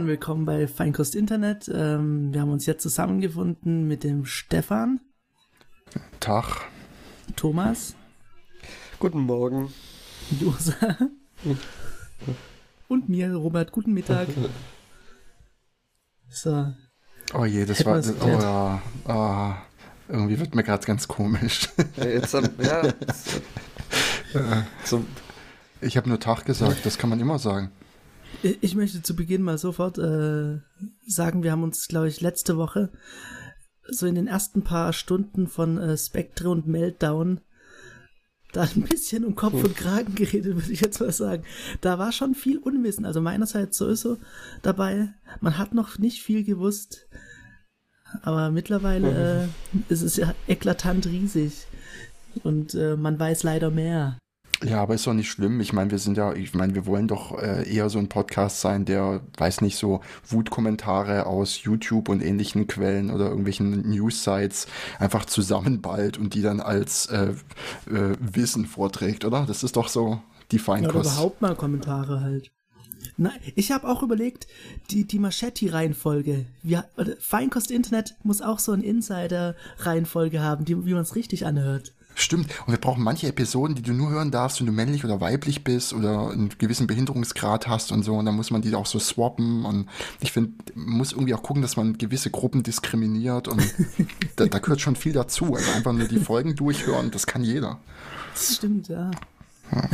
Dann willkommen bei Feinkost Internet. Ähm, wir haben uns jetzt zusammengefunden mit dem Stefan. Tag. Thomas. Guten Morgen. Josa. Und mir, Robert. Guten Mittag. So. Oh je, das war. Das, oh ja. Oh, irgendwie wird mir gerade ganz komisch. Ja, jetzt, ja. so. Ich habe nur Tag gesagt, das kann man immer sagen. Ich möchte zu Beginn mal sofort äh, sagen, wir haben uns, glaube ich, letzte Woche so in den ersten paar Stunden von äh, Spectre und Meltdown da ein bisschen um Kopf und Kragen geredet, würde ich jetzt mal sagen. Da war schon viel Unwissen. Also meinerseits so ist so dabei. Man hat noch nicht viel gewusst. Aber mittlerweile äh, ist es ja eklatant riesig. Und äh, man weiß leider mehr. Ja, aber ist doch nicht schlimm. Ich meine, wir sind ja, ich meine, wir wollen doch äh, eher so ein Podcast sein, der, weiß nicht, so Wutkommentare aus YouTube und ähnlichen Quellen oder irgendwelchen News-Sites einfach zusammenballt und die dann als äh, äh, Wissen vorträgt, oder? Das ist doch so die Feinkost. Ja, oder überhaupt mal Kommentare halt. Na, ich habe auch überlegt, die, die Machetti-Reihenfolge. Feinkost Internet muss auch so eine Insider-Reihenfolge haben, die, wie man es richtig anhört. Stimmt. Und wir brauchen manche Episoden, die du nur hören darfst, wenn du männlich oder weiblich bist oder einen gewissen Behinderungsgrad hast und so. Und dann muss man die auch so swappen. Und ich finde, man muss irgendwie auch gucken, dass man gewisse Gruppen diskriminiert. Und da, da gehört schon viel dazu. Also einfach nur die Folgen durchhören, das kann jeder. Das stimmt, ja. ja.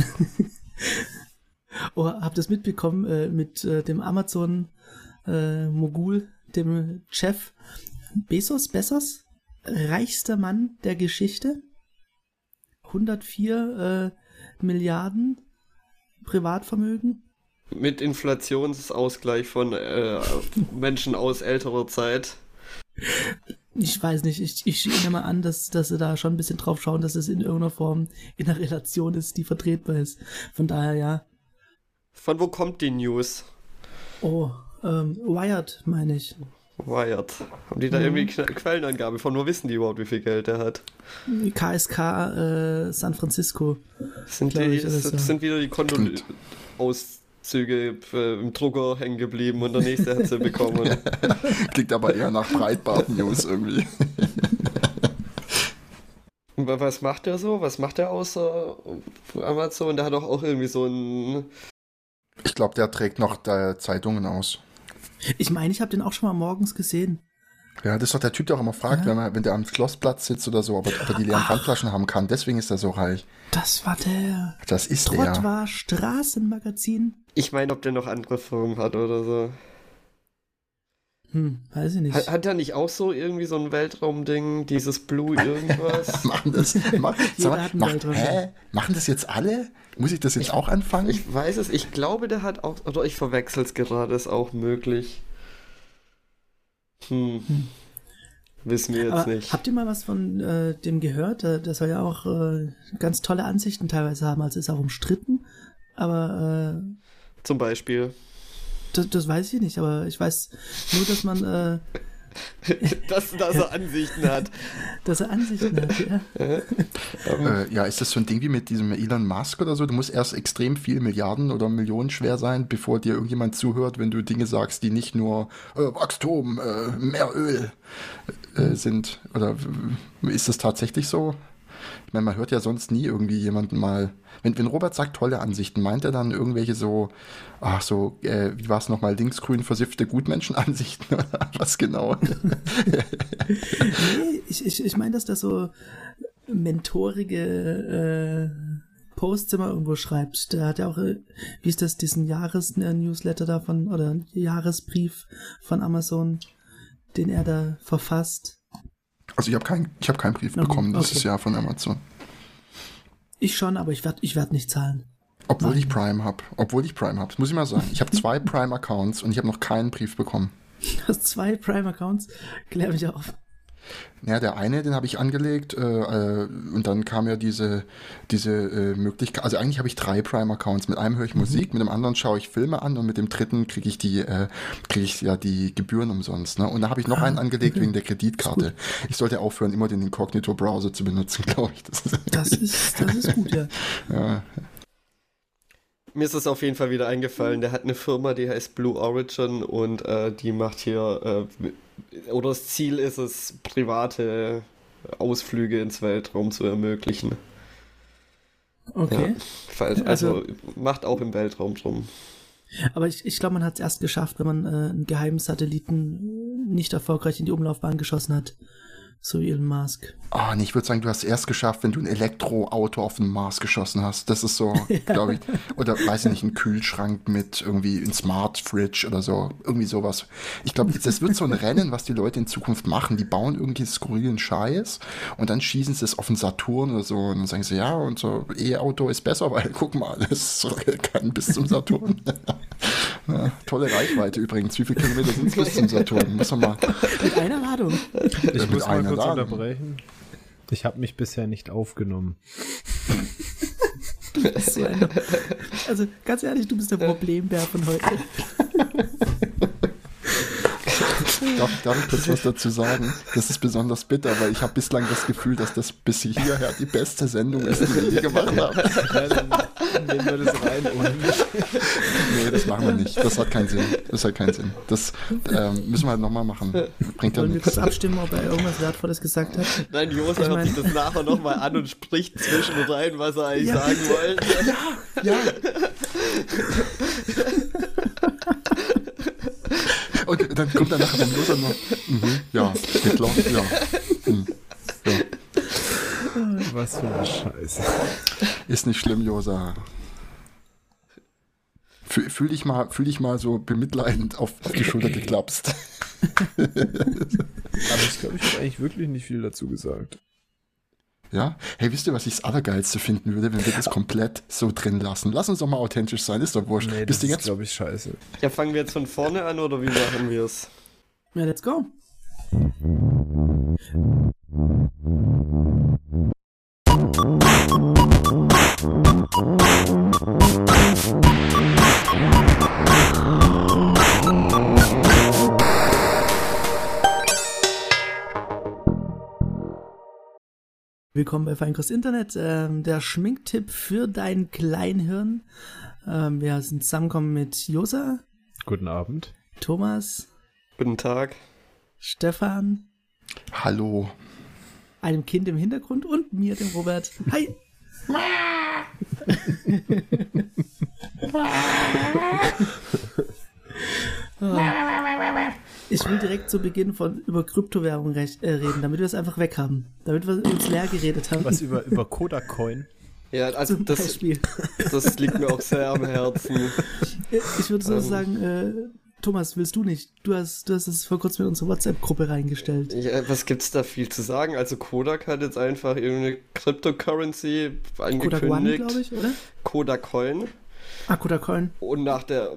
oh, habt ihr es mitbekommen äh, mit äh, dem Amazon-Mogul, äh, dem Chef Bezos, Bezos? Reichster Mann der Geschichte? 104 äh, Milliarden Privatvermögen. Mit Inflationsausgleich von äh, Menschen aus älterer Zeit. Ich weiß nicht, ich, ich nehme mal an, dass, dass sie da schon ein bisschen drauf schauen, dass es in irgendeiner Form in einer Relation ist, die vertretbar ist. Von daher ja. Von wo kommt die News? Oh, ähm, Wired, meine ich. Wired. Haben die da mhm. irgendwie Quellenangabe von? Wo wissen die überhaupt, wie viel Geld er hat? KSK äh, San Francisco. Sind, die, ich, das, das sind wieder die Kontoauszüge äh, im Drucker hängen geblieben und der nächste hat sie bekommen. Klingt aber eher nach Breitbart-News irgendwie. Was macht der so? Was macht der außer Amazon? Der hat doch auch irgendwie so ein. Ich glaube, der trägt noch Zeitungen aus. Ich meine, ich habe den auch schon mal morgens gesehen. Ja, das ist doch der Typ, der auch immer fragt, ja. wenn, er, wenn der am Schlossplatz sitzt oder so, ob er, ob er die leeren Pfandflaschen haben kann. Deswegen ist er so reich. Das war der. Das ist Trott der. war Straßenmagazin. Ich meine, ob der noch andere Firmen hat oder so. Hm, weiß ich nicht. Hat, hat er nicht auch so irgendwie so ein Weltraumding, dieses Blue irgendwas? machen das, mach, mal, mach, hä? Machen das jetzt alle? Muss ich das jetzt ich, auch anfangen? Ich weiß es, ich glaube, der hat auch, oder ich verwechsel es gerade, ist auch möglich. Hm. hm. Wissen wir jetzt Aber nicht. Habt ihr mal was von äh, dem gehört? Der soll ja auch äh, ganz tolle Ansichten teilweise haben, also ist auch umstritten. Aber äh, zum Beispiel. Das, das weiß ich nicht, aber ich weiß nur, dass man äh, dass, dass er Ansichten hat. dass er Ansichten hat, ja. äh, ja, ist das so ein Ding wie mit diesem Elon Musk oder so? Du musst erst extrem viel Milliarden oder Millionen schwer sein, bevor dir irgendjemand zuhört, wenn du Dinge sagst, die nicht nur äh, Wachstum, äh, mehr Öl äh, sind. Oder ist das tatsächlich so? Ich meine, man hört ja sonst nie irgendwie jemanden mal. Wenn, wenn Robert sagt tolle Ansichten, meint er dann irgendwelche so, ach so, äh, wie war es nochmal, linksgrün versiffte Gutmenschenansichten oder was genau? nee, ich, ich, ich meine, dass das so mentorige äh, Posts immer irgendwo schreibt. Der hat ja auch, äh, wie ist das, diesen Jahres-Newsletter davon oder Jahresbrief von Amazon, den er da verfasst. Also ich habe keinen hab keinen Brief okay. bekommen, das okay. ist ja von Amazon. Ich schon, aber ich werde ich werd nicht zahlen. Obwohl Nein. ich Prime habe. Obwohl ich Prime habe. Muss ich mal sagen. Ich habe zwei Prime-Accounts und ich habe noch keinen Brief bekommen. Du hast zwei Prime-Accounts? Klär mich auf. Ja, der eine, den habe ich angelegt äh, äh, und dann kam ja diese, diese äh, Möglichkeit, also eigentlich habe ich drei Prime-Accounts. Mit einem höre ich mhm. Musik, mit dem anderen schaue ich Filme an und mit dem dritten kriege ich die, äh, kriege ich ja die Gebühren umsonst. Ne? Und da habe ich noch ah, einen angelegt okay. wegen der Kreditkarte. Ich sollte aufhören, immer den Incognito-Browser zu benutzen, glaube ich. Das, das, ist, das ist gut, ja. ja. mir ist es auf jeden Fall wieder eingefallen. Der hat eine Firma, die heißt Blue Origin und äh, die macht hier, äh, oder das Ziel ist es, private Ausflüge ins Weltraum zu ermöglichen. Okay. Ja, falls, also, also, macht auch im Weltraum drum. Aber ich, ich glaube, man hat es erst geschafft, wenn man äh, einen geheimen Satelliten nicht erfolgreich in die Umlaufbahn geschossen hat so Elon Musk. Oh, nee, ich würde sagen, du hast es erst geschafft, wenn du ein Elektroauto auf den Mars geschossen hast. Das ist so, glaube ich. Oder weiß ich nicht, ein Kühlschrank mit irgendwie ein Smart Fridge oder so. Irgendwie sowas. Ich glaube, das wird so ein Rennen, was die Leute in Zukunft machen. Die bauen irgendwie skurrilen Scheiß und dann schießen sie es auf den Saturn oder so und dann sagen sie, ja, unser E-Auto ist besser, weil guck mal, das kann bis zum Saturn. ja, tolle Reichweite übrigens. Wie viele Kilometer sind es bis zum Saturn? Muss man mal. Mit einer Ladung. Ich muss mal kurz Laden. unterbrechen. Ich habe mich bisher nicht aufgenommen. also ganz ehrlich, du bist der Problembär von heute. Darf, darf ich kurz was dazu sagen? Das ist besonders bitter, weil ich habe bislang das Gefühl, dass das bis hierher die beste Sendung ist, die wir je gemacht haben. Ja, dann nehmen wir das rein. Nee, das machen wir nicht. Das hat keinen Sinn. Das hat keinen Sinn. Das ähm, müssen wir halt nochmal machen. Bringt ja Wollen wir kurz abstimmen, ob er irgendwas Wertvolles gesagt hat? Nein, Josa hört sich das nachher nochmal an und spricht zwischen rein, was er eigentlich ja, sagen wollte. Ja, ja. Und dann kommt er nachher vom Loser nur, mhm, ja, Hitler, ja, mhm, ja. Was für eine Scheiße. Ist nicht schlimm, Josa. Fühl, fühl, dich mal, fühl dich mal so bemitleidend auf, auf die Schulter geklapst. Aber ich glaube, ich habe eigentlich wirklich nicht viel dazu gesagt. Ja? Hey, wisst ihr, was ich das Allergeilste finden würde, wenn wir das komplett so drin lassen? Lass uns doch mal authentisch sein, ist doch wurscht. Nee, Bist das ist, glaube ich, scheiße. Ja, fangen wir jetzt von vorne an oder wie machen wir es? Ja, let's go. Willkommen bei Feinkurs Internet, ähm, der Schminktipp für dein Kleinhirn. Ähm, wir sind zusammengekommen mit Josa. Guten Abend. Thomas. Guten Tag. Stefan. Hallo. Einem Kind im Hintergrund und mir, dem Robert. Hi. Ich will direkt zu Beginn von über Kryptowährung äh, reden, damit wir es einfach weg haben. Damit wir uns leer geredet haben. Was über, über Kodak Coin? Ja, also Zum das, Beispiel. das liegt mir auch sehr am Herzen. Ich würde so um, ähm. sagen, äh, Thomas, willst du nicht? Du hast, du hast es vor kurzem in unsere WhatsApp-Gruppe reingestellt. Ja, was gibt's da viel zu sagen? Also Kodak hat jetzt einfach irgendeine Cryptocurrency angekündigt. Kodak One, glaube ich, oder? Kodak Coin. Ah, Kodak Coin. Und nach der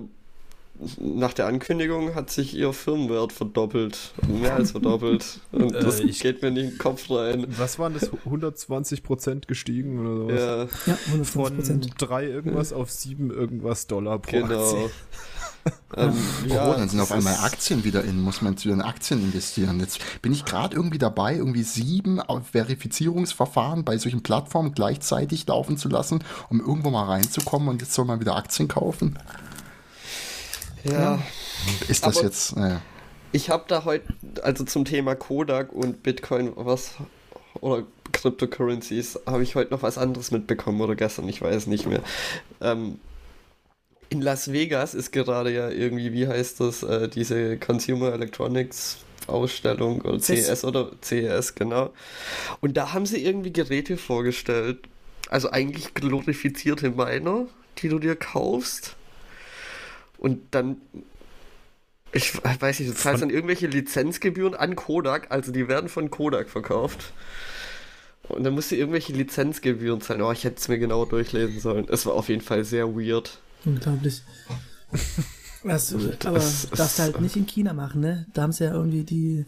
nach der Ankündigung hat sich ihr Firmenwert verdoppelt. Mehr als verdoppelt. Und äh, das ich, geht mir nicht in den Kopf rein. Was waren das? 120% gestiegen oder sowas? Ja, ja 120 Von 3 irgendwas auf 7 irgendwas Dollar pro genau. Aktie. ähm, ja, oh, dann sind auf einmal Aktien wieder in, muss man wieder in Aktien investieren. Jetzt bin ich gerade irgendwie dabei, irgendwie sieben Verifizierungsverfahren bei solchen Plattformen gleichzeitig laufen zu lassen, um irgendwo mal reinzukommen und jetzt soll man wieder Aktien kaufen. Ja. Ist das Aber jetzt, naja. Ich habe da heute, also zum Thema Kodak und Bitcoin, was, oder Cryptocurrencies, habe ich heute noch was anderes mitbekommen oder gestern, ich weiß nicht mehr. Ähm, in Las Vegas ist gerade ja irgendwie, wie heißt das, äh, diese Consumer Electronics Ausstellung oder CES oder CES, genau. Und da haben sie irgendwie Geräte vorgestellt. Also eigentlich glorifizierte Miner, die du dir kaufst und dann, ich weiß nicht, du zahlst dann irgendwelche Lizenzgebühren an Kodak, also die werden von Kodak verkauft. Und dann musst du irgendwelche Lizenzgebühren zahlen. Oh, ich hätte es mir genau durchlesen sollen. Es war auf jeden Fall sehr weird. Unglaublich. Was, aber das, darfst du halt nicht in China machen, ne? Da haben sie ja irgendwie die,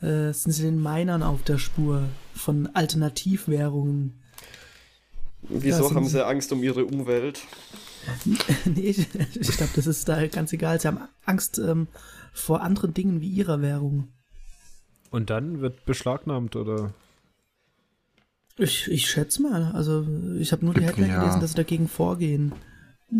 äh, sind sie den Minern auf der Spur von Alternativwährungen. Wieso haben sie Angst um ihre Umwelt? nee, ich, ich glaube, das ist da ganz egal. Sie haben Angst ähm, vor anderen Dingen wie ihrer Währung. Und dann wird beschlagnahmt, oder? Ich, ich schätze mal. Also, ich habe nur die Headline ja. gelesen, dass sie dagegen vorgehen.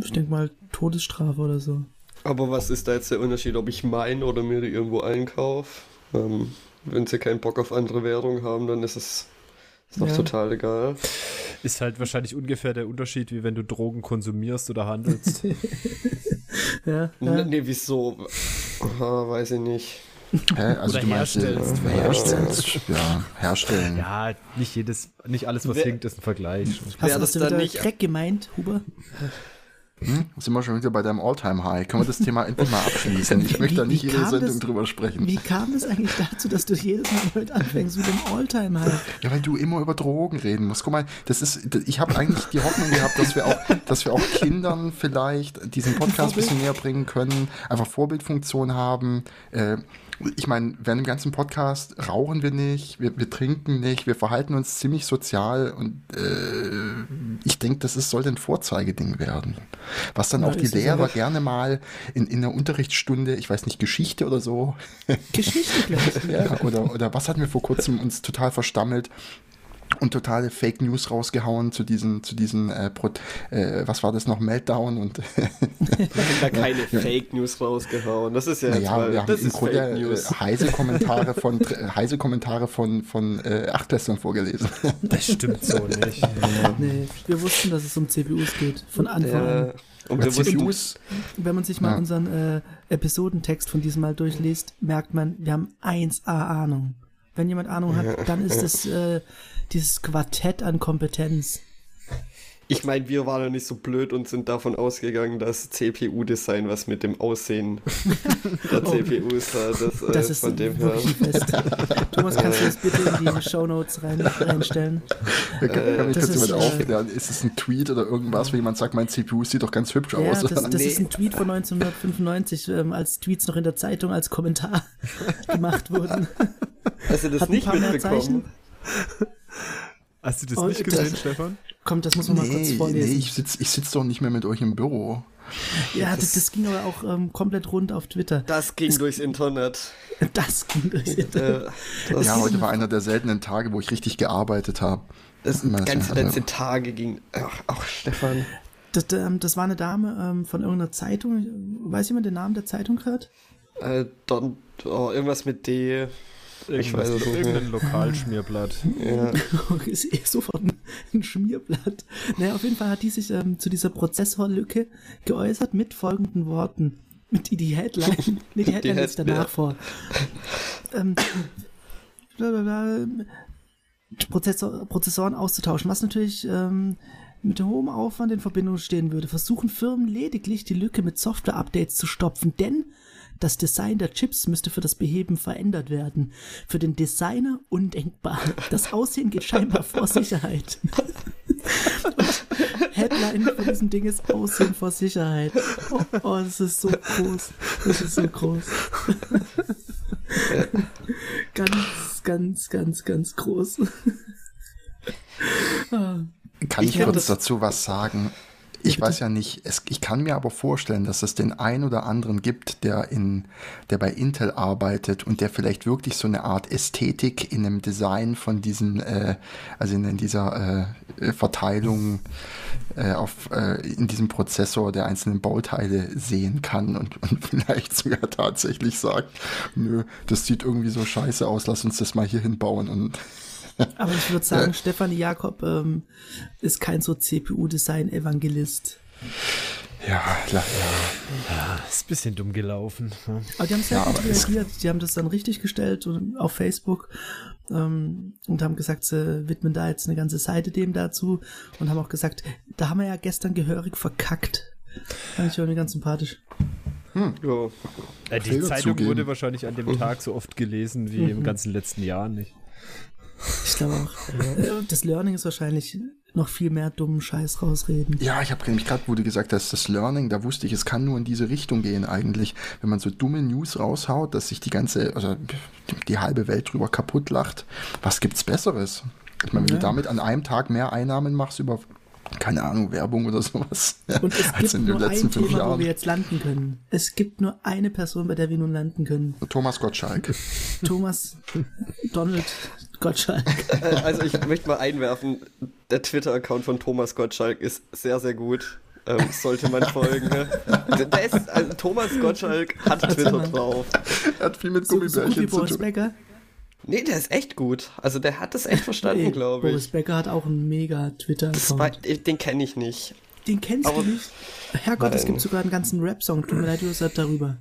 Ich denke mal Todesstrafe oder so. Aber was ist da jetzt der Unterschied, ob ich meine oder mir die irgendwo einkaufe? Ähm, wenn sie keinen Bock auf andere Währung haben, dann ist es ist doch Ja. total egal. Ist halt wahrscheinlich ungefähr der Unterschied, wie wenn du Drogen konsumierst oder handelst. Ja, Ja. Nee, wieso? Aha, weiß ich nicht. Hä? Also Oder du meinst, äh, herstellst. herstellst. Ja, herstellen. ja, nicht jedes, nicht alles, was Wer- hinkt, ist ein Vergleich. Hast, hast das du dann nicht- Crack gemeint, Huber? Hm? Sind wir schon wieder bei deinem All-Time-High? Können wir das Thema endlich mal abschließen? Ich möchte da nicht jede Sendung das- drüber sprechen. Wie kam es eigentlich dazu, dass du jedes Mal damit anfängst mit dem Alltime-High? Ja, weil du immer über Drogen reden musst. Guck mal, das ist, ich habe eigentlich die Hoffnung gehabt, dass wir auch, dass wir auch Kindern vielleicht diesen Podcast ein bisschen näher bringen können, einfach Vorbildfunktion haben. Äh, ich meine, während dem ganzen Podcast rauchen wir nicht, wir, wir trinken nicht, wir verhalten uns ziemlich sozial und äh, ich denke, das ist, sollte ein Vorzeigeding werden. Was dann Ja, auch die Lehrer gerne mal in, in der Unterrichtsstunde, ich weiß nicht, Geschichte oder so, Geschichte gleich. ja, oder, oder was hatten wir vor kurzem uns total verstammelt und totale Fake News rausgehauen zu diesen, zu diesen, äh, Pro, äh, was war das noch, Meltdown und Wir haben da keine Fake News rausgehauen. Das ist ja jetzt naja, mal, wir haben das im ist Grunde Fake News. heise Kommentare von äh, heise Kommentare von, von äh, Achtklässlern vorgelesen. Das stimmt so nicht. Nee, wir wussten, dass es um CPUs geht. Von Anfang Ja, an. und Bei wir wussten, CPUs, Wenn man sich mal Ja. unseren äh, Episodentext von diesem Mal durchliest, merkt man, wir haben 1A Ahnung. Wenn jemand Ahnung hat, dann ist es äh, dieses Quartett an Kompetenz. Ich meine, wir waren ja nicht so blöd und sind davon ausgegangen, dass CPU-Design was mit dem Aussehen der CPUs hat. Das, äh, Das ist von dem her. Thomas, kannst du das bitte in die Shownotes rein, reinstellen? kann, kann mich das kurz jemand ist, äh, aufklären? Ist es ein Tweet oder irgendwas, wo jemand sagt, mein CPU sieht doch ganz hübsch Ja, aus? das, das Nee. ist ein Tweet von 1995, ähm, als Tweets noch in der Zeitung als Kommentar gemacht wurden. Hast du das Hat ein nicht mitbekommen? Hast du das Und nicht das- gesehen, Stefan? Kommt, das muss man mal kurz nee, vorlesen. nee, ich sitze ich sitz doch nicht mehr mit euch im Büro. ja, das, das ging aber auch ähm, komplett rund auf Twitter. Das ging durchs Internet. Das ging durchs Internet. Äh, das, Ja, heute war einer der seltenen Tage, wo ich richtig gearbeitet habe. das Man- ganze also- letzte Tage ging. Ach, ach Stefan. Das, ähm, das war eine Dame ähm, von irgendeiner Zeitung. Weiß jemand den Namen der Zeitung gerade? Äh, Don, oh, irgendwas mit D. Ich weiß nicht. Irgendein Lokalschmierblatt. Ja. ist eh sofort ein, Schmierblatt. Naja, auf jeden Fall hat die sich ähm, zu dieser Prozessorlücke geäußert mit folgenden Worten. Mit die, die Headline. Nee, die Headline Head- ist danach vor. Ähm, Prozessor, Prozessoren auszutauschen, was natürlich ähm, mit hohem Aufwand in Verbindung stehen würde, versuchen Firmen lediglich die Lücke mit Software-Updates zu stopfen, denn das Design der Chips müsste für das Beheben verändert werden. Für den Designer undenkbar. Das Aussehen geht scheinbar vor Sicherheit. Und Headline von diesem Ding ist Aussehen vor Sicherheit. Oh, oh, das ist so groß. Das ist so groß. ganz, ganz, ganz, ganz groß. Kann ich, Ich das- dazu was sagen? Ich weiß ja nicht, es, ich kann mir aber vorstellen, dass es den einen oder anderen gibt, der in, der bei Intel arbeitet und der vielleicht wirklich so eine Art Ästhetik in dem Design von diesen, äh, also in, in dieser äh, Verteilung äh, auf, äh, in diesem Prozessor der einzelnen Bauteile sehen kann und, und vielleicht sogar tatsächlich sagt, nö, das sieht irgendwie so scheiße aus, lass uns das mal hier hinbauen und Aber ich würde sagen, Stefanie Jakob ähm, ist kein so CPU-Design-Evangelist. ja, la- Ist ein bisschen dumm gelaufen. ne? Aber die haben sehr Ja, gut reagiert. Die haben das dann richtig gestellt und auf Facebook ähm, und haben gesagt, sie widmen da jetzt eine ganze Seite dem dazu und haben auch gesagt, da haben wir ja gestern gehörig verkackt. Fand ich irgendwie ganz sympathisch. Ja. Äh, die Fehler Zeitung zugeben. wurde wahrscheinlich an dem Tag so oft gelesen wie im ganzen letzten Jahr nicht. Ich glaube auch. Das Learning ist wahrscheinlich noch viel mehr dummen Scheiß rausreden. Ja, ich habe nämlich gerade, wo du gesagt hast, das Learning, da wusste ich, es kann nur in diese Richtung gehen eigentlich. Wenn man so dumme News raushaut, dass sich die ganze, also die halbe Welt drüber kaputt lacht, was gibt's Besseres? Ich meine, wenn Ja. du damit an einem Tag mehr Einnahmen machst über, keine Ahnung, Werbung oder sowas, Und es als gibt in den nur letzten ein fünf Thema, wo wir jetzt landen können. Es gibt nur eine Person, bei der wir nun landen können. Thomas Gottschalk. Thomas Donald Gottschalk. Also ich möchte mal einwerfen, der Twitter-Account von Thomas Gottschalk ist sehr, sehr gut. ähm, sollte man folgen. Ne? Ist, also Thomas Gottschalk hat Twitter drauf. Er hat viel mit So, so gut wie Gummibärchen zu tun. Becker. Nee, der ist echt gut. Also der hat das echt verstanden, Nee, glaube Boris ich. Becker hat auch einen mega Das war, Twitter-Account. den kenne ich nicht. Den kennst aber- du nicht? Herrgott, es Nein. gibt sogar einen ganzen Rap-Song. Tut mir leid, du seid darüber.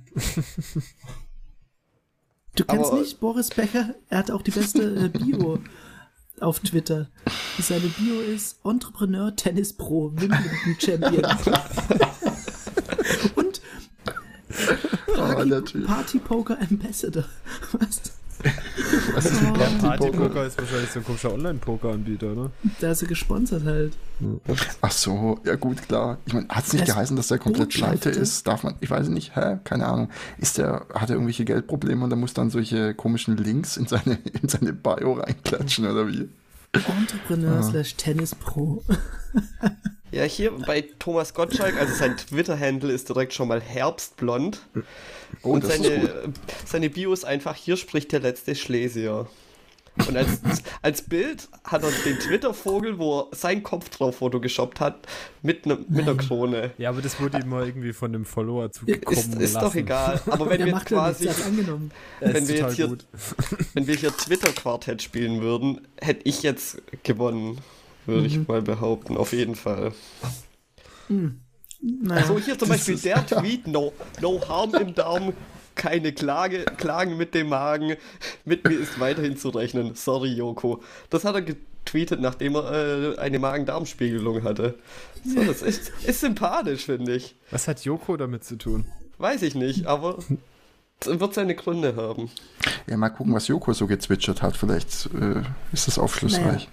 Du kennst Aber- nicht Boris Becker? Er hat auch die beste äh, Bio auf Twitter. Seine Bio ist Entrepreneur, Tennis Pro, Wimbledon Champion. Und Oh, Party. Party Poker Ambassador. Was? Was ist ein Der Partypoker? Partypoker ist wahrscheinlich so ein komischer Online-Poker-Anbieter, ne? Da ist er gesponsert halt. Ach so, ja gut, klar. Ich meine, hat es nicht Das geheißen, dass der komplett pleite ist? Darf man, ich weiß nicht, hä? Keine Ahnung. Ist der, hat er irgendwelche Geldprobleme und er muss dann solche komischen Links in seine, in seine Bio reinklatschen oder wie? Entrepreneur slash Tennis Pro. Ja, hier bei Thomas Gottschalk, also sein Twitter-Handle ist direkt schon mal herbstblond. Oh, und seine, seine Bio ist einfach, hier spricht der letzte Schlesier. Und als, als Bild hat er den Twitter-Vogel, wo er sein Kopf drauf photogeshoppt hat, mit, ne, mit einer. Krone. Ja, aber das wurde ihm mal irgendwie von einem Follower zugekommen Ist, ist lassen. doch egal. Aber wenn Er wir quasi, hat's angenommen. Das wenn ist wir jetzt hier, gut. wenn wir hier Twitter-Quartett spielen würden, hätte ich jetzt gewonnen, würde ich mal behaupten, auf jeden Fall. Naja, So, hier zum Beispiel der Tweet, no, no harm im Darm, keine Klage, Klagen mit dem Magen, mit mir ist weiterhin zu rechnen. Sorry, Joko. Das hat er getweetet, nachdem er äh, eine Magen-Darm-Spiegelung hatte. So, das ist, ist sympathisch, finde ich. Was hat Joko damit zu tun? Weiß ich nicht, aber es wird seine Gründe haben. Ja, mal gucken, was Joko so gezwitschert hat. Vielleicht äh, ist das aufschlussreich.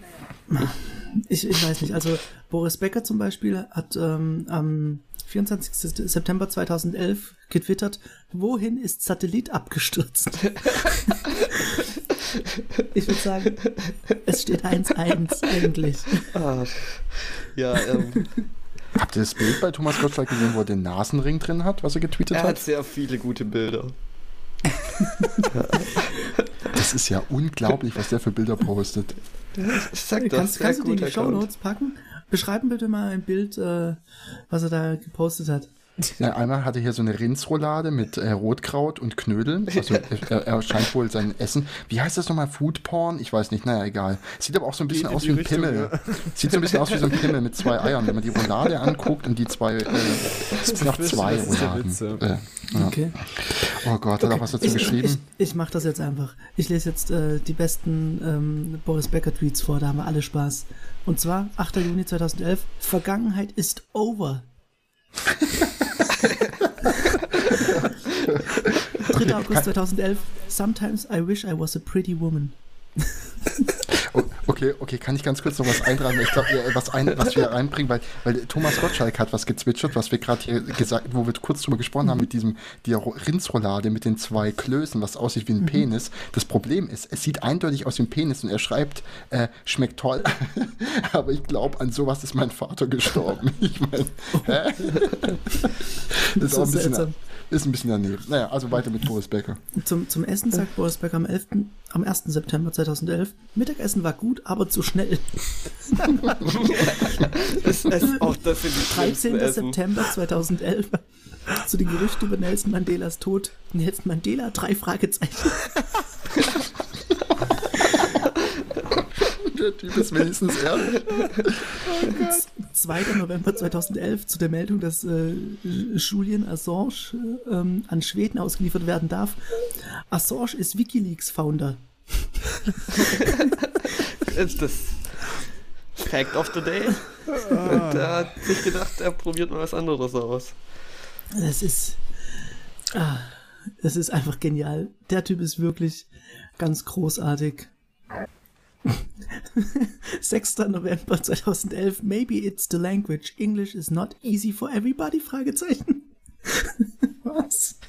Ich, ich weiß nicht. Also Boris Becker zum Beispiel hat ähm, am 24. September 2011 getwittert, wohin ist Satellit abgestürzt? ich würde sagen, es steht 1-1 eigentlich. Ah, ja, ähm, Habt ihr das Bild bei Thomas Gottschalk gesehen, wo er den Nasenring drin hat, was er getweetet er hat hat? sehr viele gute Bilder. Das ist ja unglaublich, was der für Bilder postet. Ich sag das, kannst kannst du die in die Show. Notes packen? Beschreiben bitte mal ein Bild, äh, was er da gepostet hat. Ja, einmal hatte er hier so eine Rindsroulade mit äh, Rotkraut und Knödeln. Also er, er scheint wohl sein Essen. Wie heißt das nochmal? Food Porn? Ich weiß nicht, naja, egal. Sieht aber auch so ein bisschen Geht aus wie ein Richtung, Pimmel. ja. Sieht so ein bisschen aus wie so ein Pimmel mit zwei Eiern. Wenn man die Roulade anguckt und die zwei, äh, es sind noch zwei Rouladen. Äh, ja. Okay. Oh Gott, hat er was dazu ich, geschrieben? Ich, ich mache das jetzt einfach. Ich lese jetzt äh, die besten ähm, Boris Becker Tweets vor, da haben wir alle Spaß. Und zwar 8. Juni 2011. Vergangenheit ist over. 3. August 2011. Sometimes I wish I was a pretty woman. Okay, okay, kann ich ganz kurz noch was eintragen? Ich glaube, was, ein, was wir reinbringen, weil, weil Thomas Gottschalk hat was gezwitschert, was wir gerade hier gesagt, wo wir kurz drüber gesprochen haben, mit diesem die Rindsroulade mit den zwei Klößen, was aussieht wie ein Penis. Das Problem ist, es sieht eindeutig aus wie ein Penis und er schreibt, äh, schmeckt toll, aber ich glaube, an sowas ist mein Vater gestorben. Ich meine, hä? Das ist auch ein bisschen, seltsam. Ist ein bisschen daneben. Naja, also weiter mit Boris Becker. Zum, zum Essen sagt Boris Becker am, 11., am 1. September 2011. Mittagessen war gut, aber zu schnell. Es, es, auch das sind die 13. schlimmsten Essen. September 2011. Zu den Gerüchten über Nelson Mandelas Tod. Nelson Mandela, drei Fragezeichen. Der Typ ist wenigstens ehrlich. 2. November 2011 zu der Meldung, dass äh, Julian Assange äh, ähm, an Schweden ausgeliefert werden darf. Assange ist WikiLeaks-Founder. ist das Fact of the Day. Der hat sich gedacht, er probiert mal was anderes aus. Das ist. Ah, das ist einfach genial. Der Typ ist wirklich ganz großartig. 6. November 2011. Maybe it's the language. English is not easy for everybody? Fragezeichen. Was?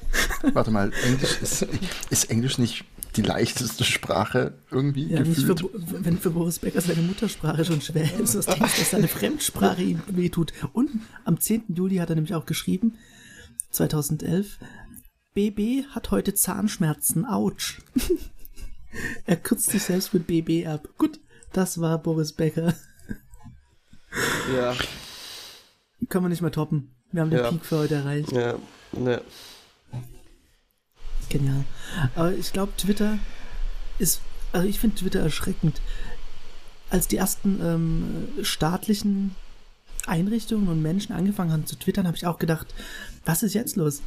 Warte mal, Englisch ist, ist Englisch nicht die leichteste Sprache irgendwie Ja, für, gefühlt? Bo- wenn für Boris Becker seine Muttersprache schon schwer ist, was denkst du, dass seine Fremdsprache ihm wehtut. Und am 10. Juli hat er nämlich auch geschrieben, 2011, BB hat heute Zahnschmerzen, ouch. er kürzt sich selbst mit BB ab. Gut, das war Boris Becker. Ja. Können wir nicht mehr toppen. Wir haben den Ja. Peak für heute erreicht. Ja, ne. Genial. Aber ich glaube, Twitter ist, also ich finde Twitter erschreckend. Als die ersten ähm, staatlichen Einrichtungen und Menschen angefangen haben zu twittern, habe ich auch gedacht, was ist jetzt los?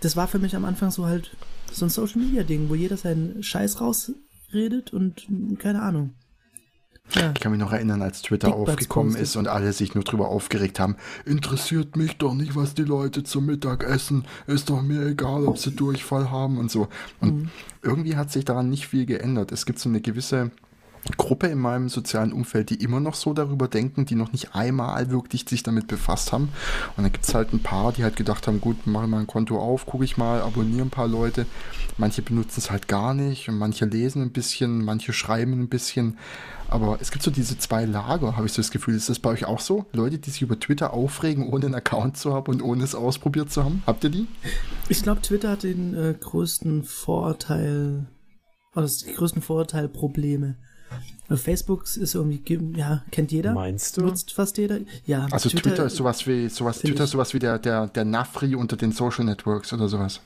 Das war für mich am Anfang so halt so ein Social Media Ding, wo jeder seinen Scheiß rausredet und keine Ahnung. Ja, Ich kann mich noch erinnern, als Twitter Butts aufgekommen ist und alle sich nur drüber aufgeregt haben. Interessiert mich doch nicht, was die Leute zum Mittag essen. Ist doch mir egal, ob sie Durchfall haben und so. Und Mhm. irgendwie hat sich daran nicht viel geändert. Es gibt so eine gewisse Gruppe in meinem sozialen Umfeld, die immer noch so darüber denken, die noch nicht einmal wirklich sich damit befasst haben. Und dann gibt es halt ein paar, die halt gedacht haben, gut, mache mal ein Konto auf, gucke ich mal, abonniere ein paar Leute. Manche benutzen es halt gar nicht und manche lesen ein bisschen, manche schreiben ein bisschen. Aber es gibt so diese zwei Lager, habe ich so das Gefühl. Ist das bei euch auch so? Leute, die sich über Twitter aufregen, ohne einen Account zu haben und ohne es ausprobiert zu haben? Habt ihr die? ich glaube, Twitter hat den äh, größten Vorteil, das die größten Vorteilprobleme. Äh, Facebook ist irgendwie, ge- ja, kennt jeder. Meinst du? Nutzt fast jeder. Ja, Also Twitter, ist sowas wie sowas, Twitter ist sowas wie der, der, der Nafri unter den Social Networks oder sowas.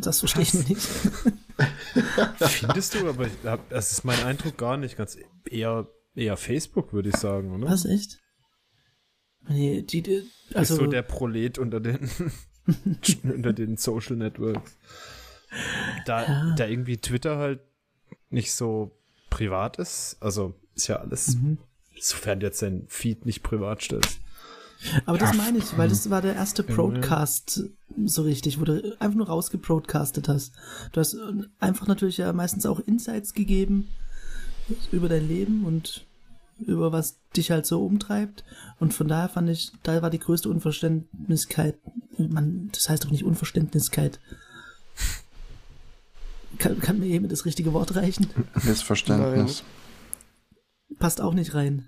Das verstehe ich nicht. Findest du, aber das ist mein Eindruck gar nicht. Ganz eher, eher Facebook, würde ich sagen, oder? Was, echt? Nee, die, die Also also, ist so der Prolet unter den, unter den Social Networks. Da, Ja. da irgendwie Twitter halt nicht so privat ist, also ist ja alles, Mhm. sofern du jetzt dein Feed nicht privat stellst. aber das meine ich, weil das war der erste. Broadcast so richtig, wo du einfach nur rausgebroadcastet hast. Du hast äh, einfach natürlich ja meistens auch Insights gegeben über dein Leben und über was dich halt so umtreibt. Und von daher fand ich, da war die größte Unverständniskeit, man, das heißt doch nicht Unverständniskeit. Kann, kann mir jemand das richtige Wort reichen? Missverständnis. Passt auch nicht rein.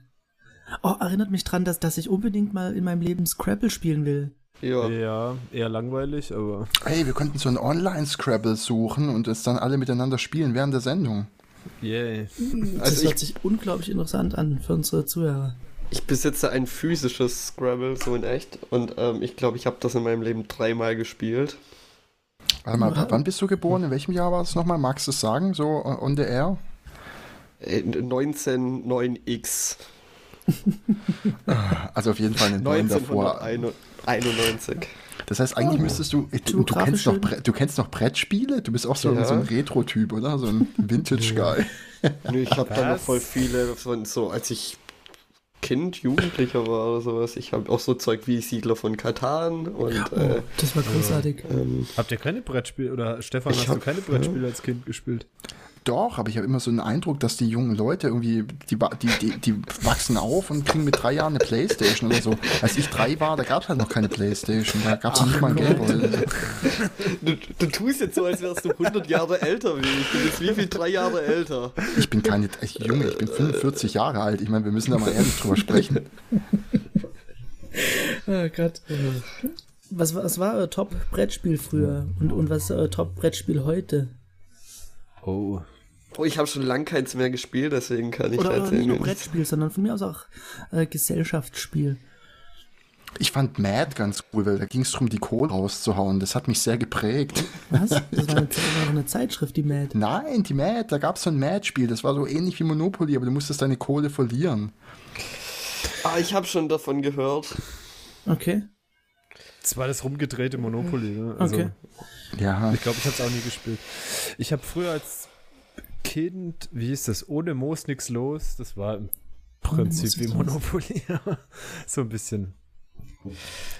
Oh, erinnert mich dran, dass, dass ich unbedingt mal in meinem Leben Scrabble spielen will. Ja. Ja, eher langweilig, aber Hey, wir könnten so ein Online-Scrabble suchen und es dann alle miteinander spielen während der Sendung. yay. Das Also hört ich, sich unglaublich interessant an für unsere Zuhörer. ich besitze ein physisches Scrabble, so in echt. Und ähm, ich glaube, ich habe das in meinem Leben dreimal gespielt. Warte mal, Ja. wann bist du geboren? In welchem Jahr war es nochmal? Magst du es sagen? So uh, on the air? Äh, 199X. Also auf jeden Fall einen neuen davor. 1991. Das heißt, eigentlich Oh. müsstest du, äh, du, du, kennst noch, du kennst noch Brettspiele? Du bist auch so, Ja. so ein Retro-Typ, oder? So ein Vintage-Guy. Nee, ich habe da noch voll viele von so, als ich Kind, Jugendlicher war oder sowas. Ich habe auch so Zeug wie Siedler von Katan und äh, Das war großartig. ähm, Habt ihr keine Brettspiele, oder Stefan, Ich hast du hab- keine Brettspiele als Kind gespielt? Doch, aber ich habe immer so einen Eindruck, dass die jungen Leute irgendwie, die, die, die, die wachsen auf und kriegen mit drei Jahren eine Playstation oder so. Als ich drei war, da gab es halt noch keine Playstation, da gab es nicht mal ein Gameboy. du, du tust jetzt so, als wärst du 100 Jahre älter wie ich. Bin jetzt wie viel? Drei Jahre älter. Ich bin keine, ich, Junge, ich bin 45 Jahre alt. Ich meine, wir müssen da mal ehrlich drüber sprechen. Oh Gott. Was war, was war euer Top-Brettspiel früher? Und, und was ist euer Top-Brettspiel heute? Oh. Oh, ich habe schon lang keins mehr gespielt, deswegen kann ich Oder, oder erzählen. nicht nur Brettspiel, sondern von mir aus auch äh, Gesellschaftsspiel. Ich fand Mad ganz cool, weil da ging es darum, die Kohle rauszuhauen. Das hat mich sehr geprägt. Was? Das war eine, das war eine Zeitschrift, die Mad. Nein, die Mad, da gab es so ein Mad-Spiel. Das war so ähnlich wie Monopoly, aber du musstest deine Kohle verlieren. Ah, ich habe schon davon gehört. Okay. Das war das rumgedrehte Monopoly, ne? Also, Okay. Ja, Ich glaube, ich habe es auch nie gespielt. Ich habe früher als Kind, wie hieß das, ohne Moos nix los. Das war im Prinzip wie. Monopoly. so ein bisschen.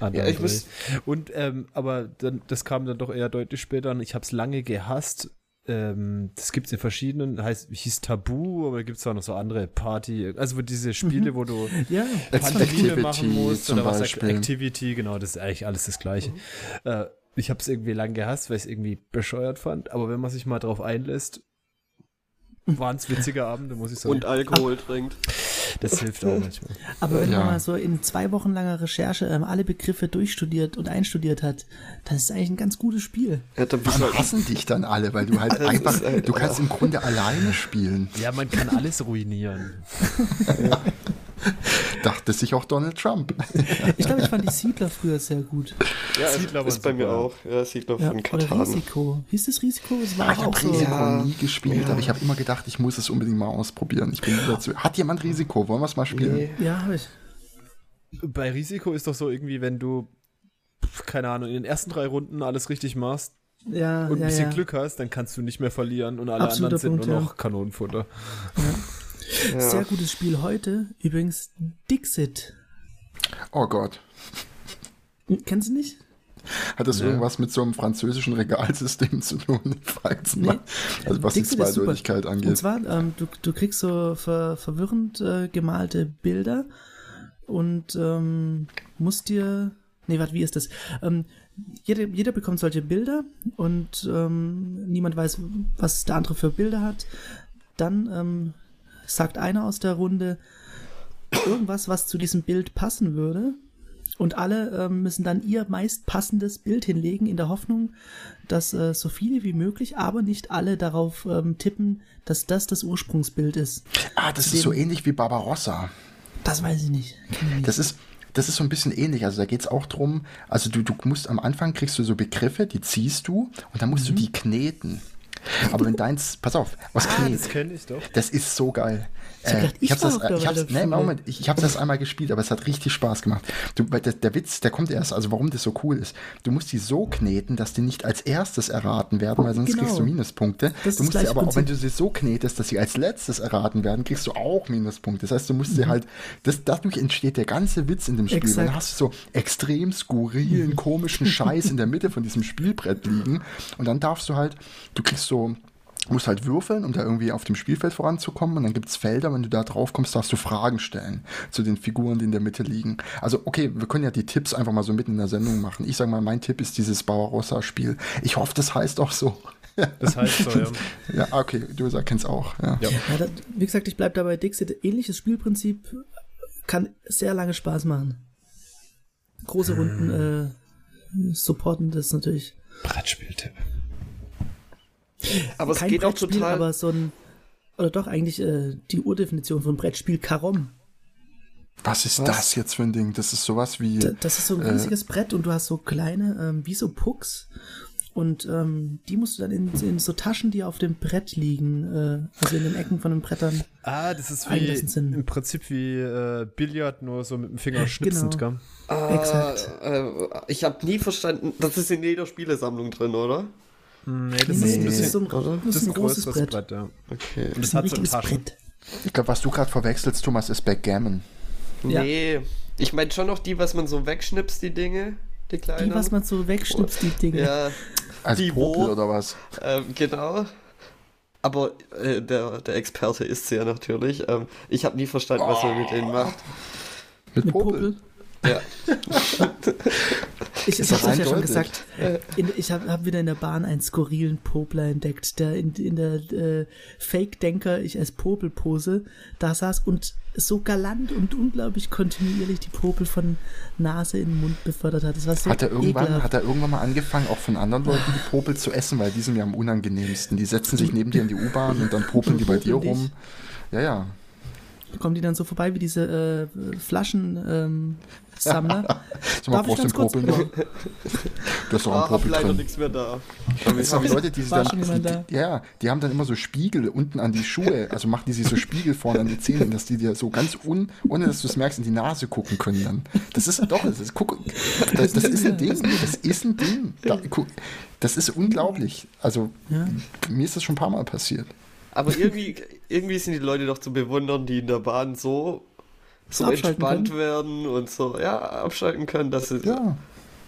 Ja, ich muss-. Und ähm, aber dann, das kam dann doch eher deutlich später. Und ich habe es lange gehasst. Ähm, das gibt's in verschiedenen, heißt hieß Tabu, aber gibt's auch noch so andere Party, also wo diese Spiele, wo du Ja. Pantomime machen musst oder was Beispiel. Activity, genau, das ist eigentlich alles das Gleiche. Äh, ich habe es irgendwie lang gehasst, weil ich es irgendwie bescheuert fand, aber wenn man sich mal drauf einlässt, waren es witzige Abende, muss ich sagen. Und Alkohol trinkt. das hilft auch manchmal. Aber wenn Ja. man mal so in zwei Wochen langer Recherche ähm, alle Begriffe durchstudiert und einstudiert hat, dann ist es eigentlich ein ganz gutes Spiel. Ja, da bist du Warum halt- hassen dich dann alle? Weil du halt einfach, halt- du kannst im Grunde alleine spielen. Ja, man kann alles ruinieren. Dachte sich auch Donald Trump. Ich glaube, ich fand die Siedler früher sehr gut. Ja, Siedler ist bei mir super. auch. Ja, Siedler Ja, von Katan. Risiko. Hieß das Risiko? Es war Ah, ich habe. Risiko Ja. nie gespielt, Ja. aber ich habe immer gedacht, ich muss es unbedingt mal ausprobieren. Ich bin dazu. Hat jemand Risiko? Wollen wir es mal spielen? Nee. Ja, habe ich. Bei Risiko ist doch so irgendwie, wenn du, keine Ahnung, in den ersten drei Runden alles richtig machst Ja, und ein ja, bisschen ja. Glück hast, dann kannst du nicht mehr verlieren und alle Absoluter anderen sind Punkt, nur ja. noch Kanonenfutter. Ja. Sehr gutes Spiel heute. Übrigens Dixit. Oh Gott. Kennst du nicht? Hat das Nee. irgendwas mit so einem französischen Regalsystem zu tun? Ich frag's Nee. mal. Also was die Dixit ist super. Zweideutigkeit Und angeht. zwar, ähm, du, du kriegst so ver, verwirrend äh, gemalte Bilder und ähm, musst dir. Nee, warte, wie ist das? Ähm, jeder, jeder bekommt solche Bilder und ähm, niemand weiß, was der andere für Bilder hat. Dann ähm, sagt einer aus der Runde irgendwas, was zu diesem Bild passen würde. Und alle ähm, müssen dann ihr meist passendes Bild hinlegen, in der Hoffnung, dass äh, so viele wie möglich, aber nicht alle darauf ähm, tippen, dass das das Ursprungsbild ist. Ah, das zu ist so ähnlich wie Barbarossa. Das weiß ich nicht. Nicht. Das ist, das ist so ein bisschen ähnlich. Also da geht's auch drum, also du, du musst am Anfang kriegst du so Begriffe, die ziehst du und dann musst Mhm. du die kneten. Aber wenn deins, pass auf, was Ah, knet, das kenne ich doch. das ist so geil. Hab Äh, gedacht, ich ich das, der ich hab's, nee. Moment, ich, ich hab's das einmal gespielt, aber es hat richtig Spaß gemacht. Du, weil der, der Witz, der kommt erst, also warum das so cool ist. Du musst die so kneten, dass die nicht als erstes erraten werden, weil sonst Genau. kriegst du Minuspunkte. Das du musst sie aber auch, wenn du sie so knetest, dass sie als letztes erraten werden, kriegst du auch Minuspunkte. Das heißt, du musst sie halt, das, dadurch entsteht der ganze Witz in dem Spiel. Exakt. dann hast du so extrem skurrilen, komischen Scheiß in der Mitte von diesem Spielbrett liegen. Und dann darfst du halt, du kriegst so, musst halt würfeln, um da irgendwie auf dem Spielfeld voranzukommen. Und dann gibt's Felder, wenn du da drauf kommst, darfst du Fragen stellen zu den Figuren, die in der Mitte liegen. Also, okay, wir können ja die Tipps einfach mal so mitten in der Sendung machen. Ich sag mal, mein Tipp ist dieses Barbarossa-Spiel. Ich hoffe, das heißt auch so. Das heißt so, ja. Ja, okay, du kennst auch. Ja. Ja. Ja, da, wie gesagt, ich bleib dabei Dixit. Ähnliches Spielprinzip kann sehr lange Spaß machen. Große Runden äh, supporten das natürlich. Brettspieltipp. Aber es Kein geht auch Brettspiel, total. aber so ein oder doch eigentlich äh, die Urdefinition von Brettspiel Karom. Was ist Was? das jetzt für ein Ding? Das ist sowas wie. Da- Das ist so ein Äh. riesiges Brett und du hast so kleine, ähm, wie so Pucks. Und ähm, die musst du dann in, in so Taschen, die auf dem Brett liegen, äh, also in den Ecken von den Brettern. Ah, das ist wie im Prinzip wie äh, Billard, nur so mit dem Finger schnipsend, Genau. gell? Ah, Exakt. Äh, ich habe nie verstanden, das ist in jeder Spielesammlung drin, oder? Nee, das Nee, ist ein bisschen. so ein, oder? das ist ein großes größeres Brett. ja. Okay. Und das Ein hat so Taschen. Brett. Ich glaube, was du gerade verwechselst, Thomas, ist Backgammon. Ja. Nee. Ich meine schon noch die, was man so wegschnipst, die Dinge, die kleinen. Die, was man so wegschnipst, die Dinge. Ja, Als Die Popel wo? oder was? ähm, genau. Aber äh, der, der Experte ist sie ja natürlich. Ähm, ich habe nie verstanden, was man mit denen macht. Mit, Mit Popel? Popel. Ja. Ich, ich habe euch ja schon gesagt, in, ich habe hab wieder in der Bahn einen skurrilen Popler entdeckt, der in, in der äh, Fake-Denker, ich als Popelpose, da saß und so galant und unglaublich kontinuierlich die Popel von Nase in den Mund befördert hat. Das war so Hat er, irgendwann, ekelhaft. hat er irgendwann mal angefangen, auch von anderen Leuten die Popel zu essen, weil die sind ja am unangenehmsten. Die setzen sich neben dir in die U-Bahn und dann popeln die bei dir rum. Ja, ja. Kommen die dann so vorbei wie diese äh, Flaschensammler. Ähm, Sammler. Mal Darf ich ganz einen kurz? Popel noch? Du hast doch einen Ah, hab Popel leider drin. nichts mehr da. Es sind Leute, die dann, jemand da? die, ja, die haben dann immer so Spiegel unten an die Schuhe, also machen die sich so Spiegel vorne an die Zähne, dass die dir so ganz un, ohne dass du es merkst, in die Nase gucken können dann. Das ist doch, das ist, guck, das, das ist ein Ding, das ist ein Ding. Da, guck, das ist unglaublich. Also, Ja. mir ist das schon ein paar Mal passiert. Aber irgendwie, irgendwie sind die Leute doch zu bewundern, die in der Bahn so, so entspannt können. werden und so, ja, abschalten können, dass sie Ja.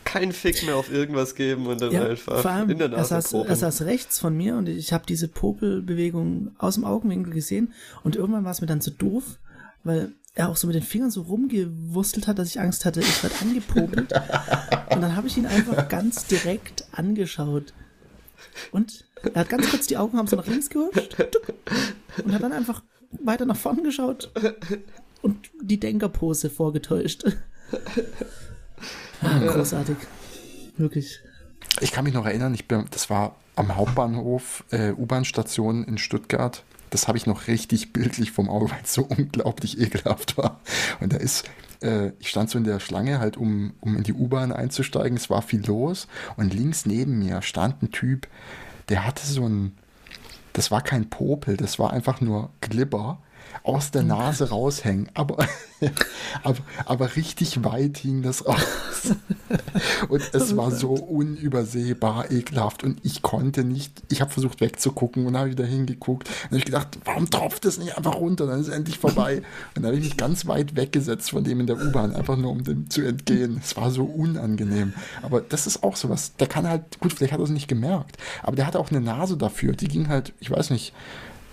keinen Fick mehr auf irgendwas geben und dann Ja, einfach vor allem, in der er Nase saß, proben. er saß rechts von mir und ich habe diese Popelbewegung aus dem Augenwinkel gesehen und irgendwann war es mir dann so doof, weil er auch so mit den Fingern so rumgewurstelt hat, dass ich Angst hatte, ich werde angepopelt. und dann habe ich ihn einfach ganz direkt angeschaut. Und er hat ganz kurz die Augen, haben so nach links gehuscht und hat dann einfach weiter nach vorn geschaut und die Denkerpose vorgetäuscht. Ah, großartig. Wirklich. Ich kann mich noch erinnern, ich bin, das war am Hauptbahnhof, äh, U-Bahn-Station in Stuttgart. das habe ich noch richtig bildlich vom Auge, weil es so unglaublich ekelhaft war. Und da ist, äh, ich stand so in der Schlange halt, um, um in die U-Bahn einzusteigen. Es war viel los. Und links neben mir stand ein Typ, der hatte so ein, das war kein Popel, das war einfach nur Glibber aus der Nase raushängen. Aber, aber, aber richtig weit hing das raus. Und es war so unübersehbar ekelhaft. Und ich konnte nicht, ich habe versucht wegzugucken und habe wieder hingeguckt. Und habe ich gedacht, warum tropft es nicht einfach runter? Dann ist es endlich vorbei. Und dann habe ich mich ganz weit weggesetzt von dem in der U-Bahn, einfach nur um dem zu entgehen. Es war so unangenehm. Aber das ist auch sowas. Der kann halt, gut, vielleicht hat er es nicht gemerkt. Aber der hatte auch eine Nase dafür. Die ging halt, ich weiß nicht,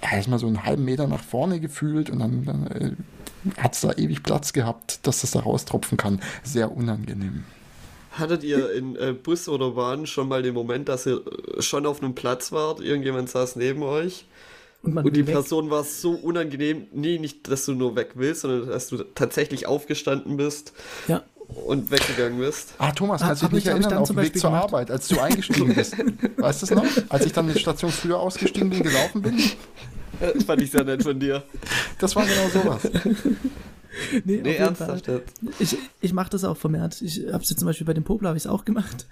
er ist mal so einen halben Meter nach vorne gefühlt und dann, dann äh, hat es da ewig Platz gehabt, dass das da raustropfen kann. Sehr unangenehm. Hattet ihr in äh, Bus oder Bahn schon mal den Moment, dass ihr äh, schon auf einem Platz wart, irgendjemand saß neben euch und, und die weg. Person war so unangenehm, nee, nicht, dass du nur weg willst, sondern dass du tatsächlich aufgestanden bist ja. Und weggegangen bist? Ah, Thomas, kannst du dich nicht erinnern, auf dem Weg zur gemacht? Arbeit, als du eingestiegen bist? weißt du es noch? Als ich dann in die Station früher ausgestiegen bin, gelaufen bin? Das fand ich sehr nett von dir. Das war genau sowas. nee, nee ernsthaft jetzt. Ich, ich mache das auch vermehrt. Ich habe es zum Beispiel bei dem Popel habe ich es auch gemacht.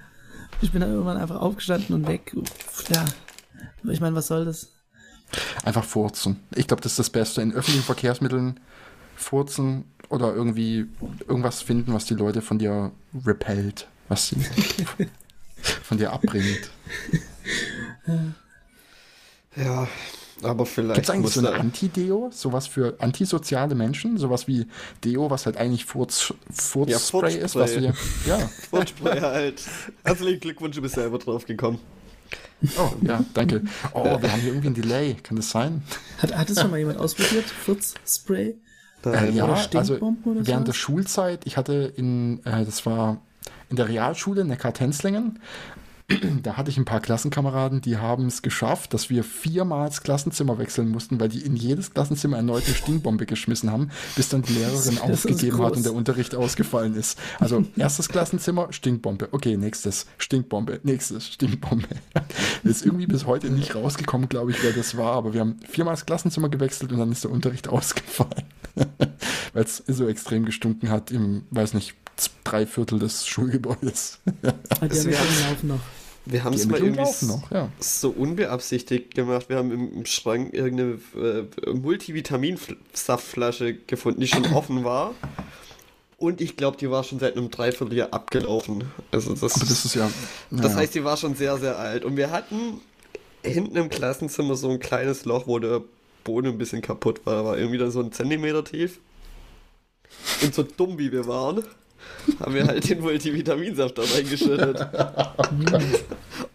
Ich bin dann irgendwann einfach aufgestanden und weg. Ja, ich meine, was soll das? Einfach furzen. Ich glaube, das ist das Beste. In öffentlichen Verkehrsmitteln furzen oder irgendwie irgendwas finden, was die Leute von dir repellt, was sie von dir abbringt. Ja, aber vielleicht. Gibt es eigentlich so ein Anti-Deo? Sowas für antisoziale Menschen? Sowas wie Deo, was halt eigentlich Furz, Furzspray ja, Furzspray ist? Was wir, ja. Furzspray halt. Herzlichen Glückwunsch, du bist selber drauf gekommen. Oh, ja, danke. Oh, wir haben hier irgendwie ein Delay. Kann das sein? Hat, hat es schon mal jemand ausprobiert? Furzspray? Äh, ja, also während der Schulzeit, ich hatte in, äh, das war in der Realschule Neckar-Tenzlingen, da hatte ich ein paar Klassenkameraden, die haben es geschafft, dass wir viermal das Klassenzimmer wechseln mussten, weil die in jedes Klassenzimmer erneut eine Stinkbombe geschmissen haben, bis dann die Lehrerin aufgegeben hat und der Unterricht ausgefallen ist. Also erstes Klassenzimmer, Stinkbombe. Okay, nächstes, Stinkbombe. Nächstes, Stinkbombe. ist irgendwie bis heute nicht rausgekommen, glaube ich, wer das war, aber wir haben viermal das Klassenzimmer gewechselt und dann ist der Unterricht ausgefallen. weil es so extrem gestunken hat im, weiß nicht, drei Viertel des Schulgebäudes. Ah, die Ermittlungen laufen noch. Wir haben es mal irgendwie noch, ja. so unbeabsichtigt gemacht. Wir haben im Schrank irgendeine äh, Multivitaminsaftflasche gefunden, die schon offen war. Und ich glaube, die war schon seit einem Dreivierteljahr abgelaufen. Also das, Aber das ist ja. Das heißt, die war schon sehr, sehr alt. Und wir hatten hinten im Klassenzimmer so ein kleines Loch, wo der Boden ein bisschen kaputt war. War irgendwie dann so ein Zentimeter tief. Und so dumm wie wir waren, haben wir halt den Multivitaminsaft da reingeschüttet.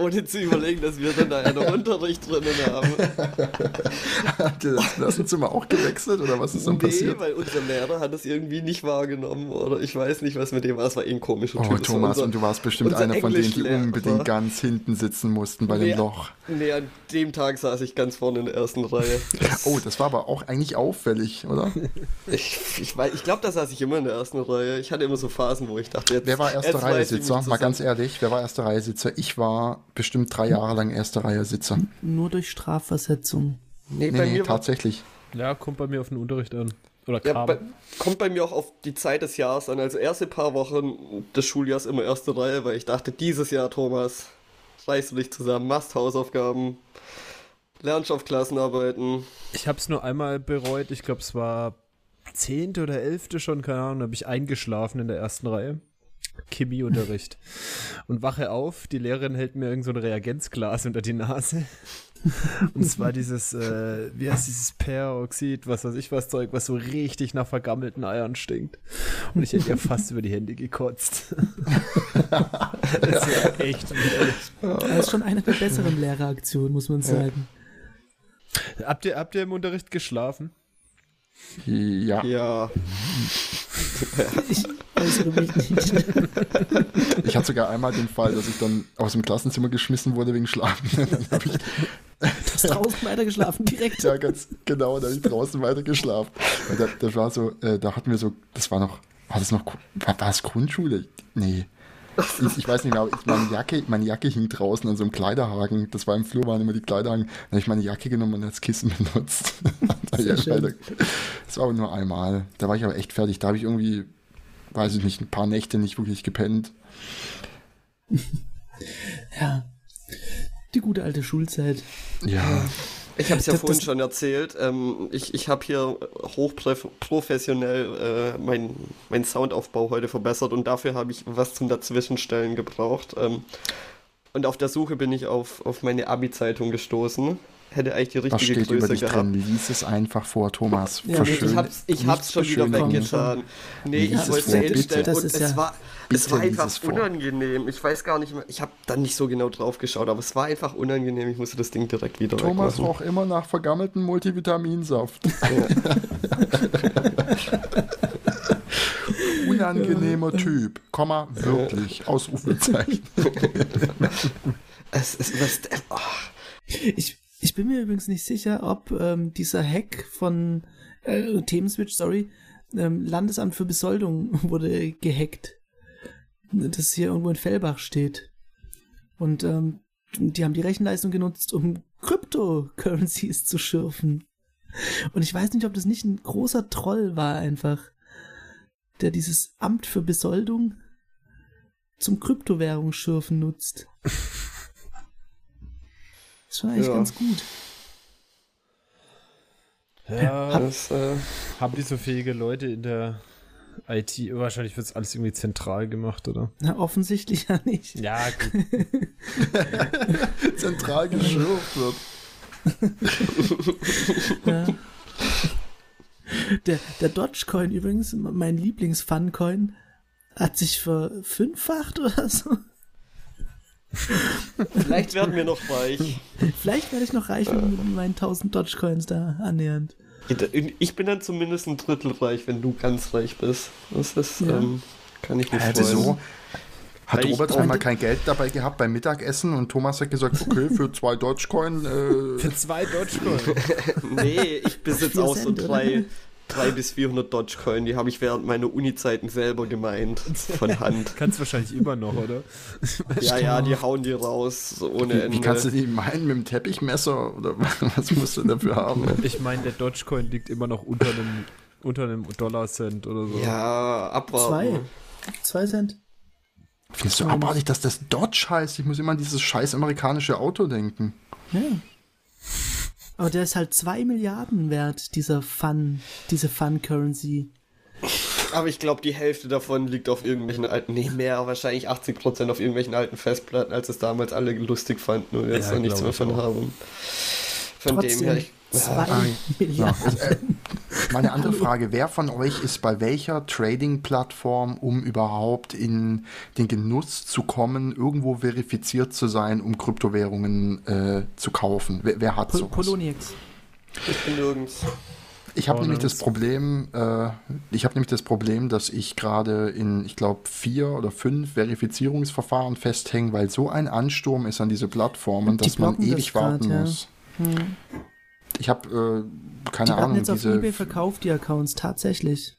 Ohne zu überlegen, dass wir dann da einen Unterricht drinnen haben. Habt ihr das Klassenzimmer auch gewechselt oder was ist dann nee, passiert? Nee, weil unser Lehrer hat es irgendwie nicht wahrgenommen oder ich weiß nicht, was mit dem war. Es war eh ein komischer oh, Typ. Thomas, unser, und du warst bestimmt einer von denen, die unbedingt ganz hinten sitzen mussten bei nee, dem Loch. Nee, an dem Tag saß ich ganz vorne in der ersten Reihe. oh, das war aber auch eigentlich auffällig, oder? ich ich, ich glaube, da saß ich immer in der ersten Reihe. Ich hatte immer so Phasen, wo ich dachte, jetzt. Wer war erste Reihe Sitzer? Mal ganz ehrlich, wer war erste Reihe Sitzer? Ich war bestimmt drei Jahre lang erste Reihe Sitzer. Nur durch Strafversetzung. Nee, nee, nee tatsächlich. Ja, kommt bei mir auf den Unterricht an. Oder kam. Ja, bei, kommt bei mir auch auf die Zeit des Jahres an. Also erste paar Wochen des Schuljahres immer erste Reihe, weil ich dachte, dieses Jahr, Thomas, reißt du dich zusammen, machst Hausaufgaben, lernst auf Klassenarbeiten. Ich habe es nur einmal bereut. Ich glaube, es war zehnte oder elfte schon, keine Ahnung, habe ich eingeschlafen in der ersten Reihe. Chemieunterricht. Und wache auf, die Lehrerin hält mir irgend so ein Reagenzglas unter die Nase. Und zwar dieses, äh, wie heißt dieses Peroxid, was weiß ich was Zeug, was so richtig nach vergammelten Eiern stinkt. Und ich hätte ihr fast über die Hände gekotzt. das ist ja echt widerlich. Das ist schon eine der besseren Lehreraktionen, muss man sagen. Habt ihr, habt ihr im Unterricht geschlafen? Ja. Ja. Ich äußere mich nicht. Ich hatte sogar einmal den Fall, dass ich dann aus dem Klassenzimmer geschmissen wurde wegen Schlafen. Dann habe ich. Du hast draußen weiter geschlafen, direkt. Ja, ganz genau, da habe ich draußen weiter geschlafen. Da, das war so, äh, da hatten wir so, das war noch, war das noch, war das Grundschule? Nee. Ich, ich, weiß nicht mehr, aber ich, meine, Jacke, meine Jacke hing draußen an so einem Kleiderhaken. Das war im Flur, waren immer die Kleiderhaken. Dann habe ich meine Jacke genommen und als Kissen benutzt. das war aber nur einmal. Da war ich aber echt fertig. Da habe ich irgendwie, weiß ich nicht, ein paar Nächte nicht wirklich gepennt. ja. Die gute alte Schulzeit. Ja. Ich habe es ja das, vorhin das, schon erzählt. Ähm, ich ich habe hier hochprofessionell äh, meinen mein Soundaufbau heute verbessert und dafür habe ich was zum Dazwischenstellen gebraucht. Ähm, und auf der Suche bin ich auf, auf meine Abi-Zeitung gestoßen hätte eigentlich die richtige Was steht Größe über dich gehabt. drin? Lies es einfach vor, Thomas. Ja, ich hab's, ich hab's schon wieder weggetan. Nee, ich wollte es hinstellen und es ja war, es war einfach unangenehm. Ich weiß gar nicht mehr, ich habe dann nicht so genau drauf geschaut, aber es war einfach unangenehm. Ich musste das Ding direkt wieder Thomas roch immer nach vergammelten Multivitaminsaft. Ja. Unangenehmer Typ, Komma, wirklich, Ausrufezeichen. es, es, was, oh. Ich, ich bin mir übrigens nicht sicher, ob ähm, dieser Hack von äh, Themenswitch, sorry, ähm, Landesamt für Besoldung wurde gehackt. Das hier irgendwo in Fellbach steht. Und ähm, die haben die Rechenleistung genutzt, um Cryptocurrencies zu schürfen. Und ich weiß nicht, ob das nicht ein großer Troll war einfach, der dieses Amt für Besoldung zum Kryptowährungsschürfen nutzt. Das war eigentlich ja. ganz gut. Ja, das, äh, haben die so fähige Leute in der IT? Wahrscheinlich wird es alles irgendwie zentral gemacht, oder? Na, offensichtlich ja nicht. Ja, gut. zentral geschürft wird. ja. Der, der Dogecoin übrigens, mein Lieblings-Fun-Coin, hat sich verfünffacht oder so. Vielleicht werden wir noch reich. Vielleicht werde ich noch reich mit meinen 1000 Dogecoins da annähernd. Ich bin dann zumindest ein Drittel reich, wenn du ganz reich bist. Das ist, ja. ähm, kann ich nicht freuen. So, hat Weil Robert einmal kein Geld dabei gehabt beim Mittagessen und Thomas hat gesagt, okay, für zwei Dogecoin. Äh für zwei Dogecoin? nee, ich besitze auch so drei, 300 bis 400 Dogecoin, die habe ich während meiner Uni-Zeiten selber gemeint, von Hand. kannst wahrscheinlich immer noch, oder? ja, ja, die hauen die raus, so ohne wie, Ende. Wie kannst du die meinen, mit dem Teppichmesser, oder was musst du dafür haben? Ich meine, der Dogecoin liegt immer noch unter einem, unter einem Dollar-Cent oder so. Ja, abwarten. Zwei. Zwei Cent. Findest du abartig, dass das Dodge heißt? Ich muss immer an dieses scheiß amerikanische Auto denken. Ja. Aber der ist halt zwei Milliarden wert, dieser Fun, diese Fun-Currency. Aber ich glaube, die Hälfte davon liegt auf irgendwelchen alten, nee, mehr, wahrscheinlich 80% auf irgendwelchen alten Festplatten, als es damals alle lustig fanden und jetzt ja, noch nichts mehr von haben. Von Trotzdem, dem her, ich, Zwei ja, Milliarden. Ja. Äh, meine andere Frage, wer von euch ist bei welcher Trading-Plattform, um überhaupt in den Genuss zu kommen, irgendwo verifiziert zu sein, um Kryptowährungen äh, zu kaufen? Wer, wer hat Pol sowas? Poloniex. Ich bin nirgends. Ich habe nämlich das Problem, äh, ich habe nämlich das Problem, dass ich gerade in, ich glaube, vier oder fünf Verifizierungsverfahren festhänge, weil so ein Ansturm ist an diese Plattformen, Die dass man ewig das warten grad, muss. Ja. Hm. Ich habe äh, keine die Ahnung. Die jetzt auf eBay verkauft, die Accounts, tatsächlich.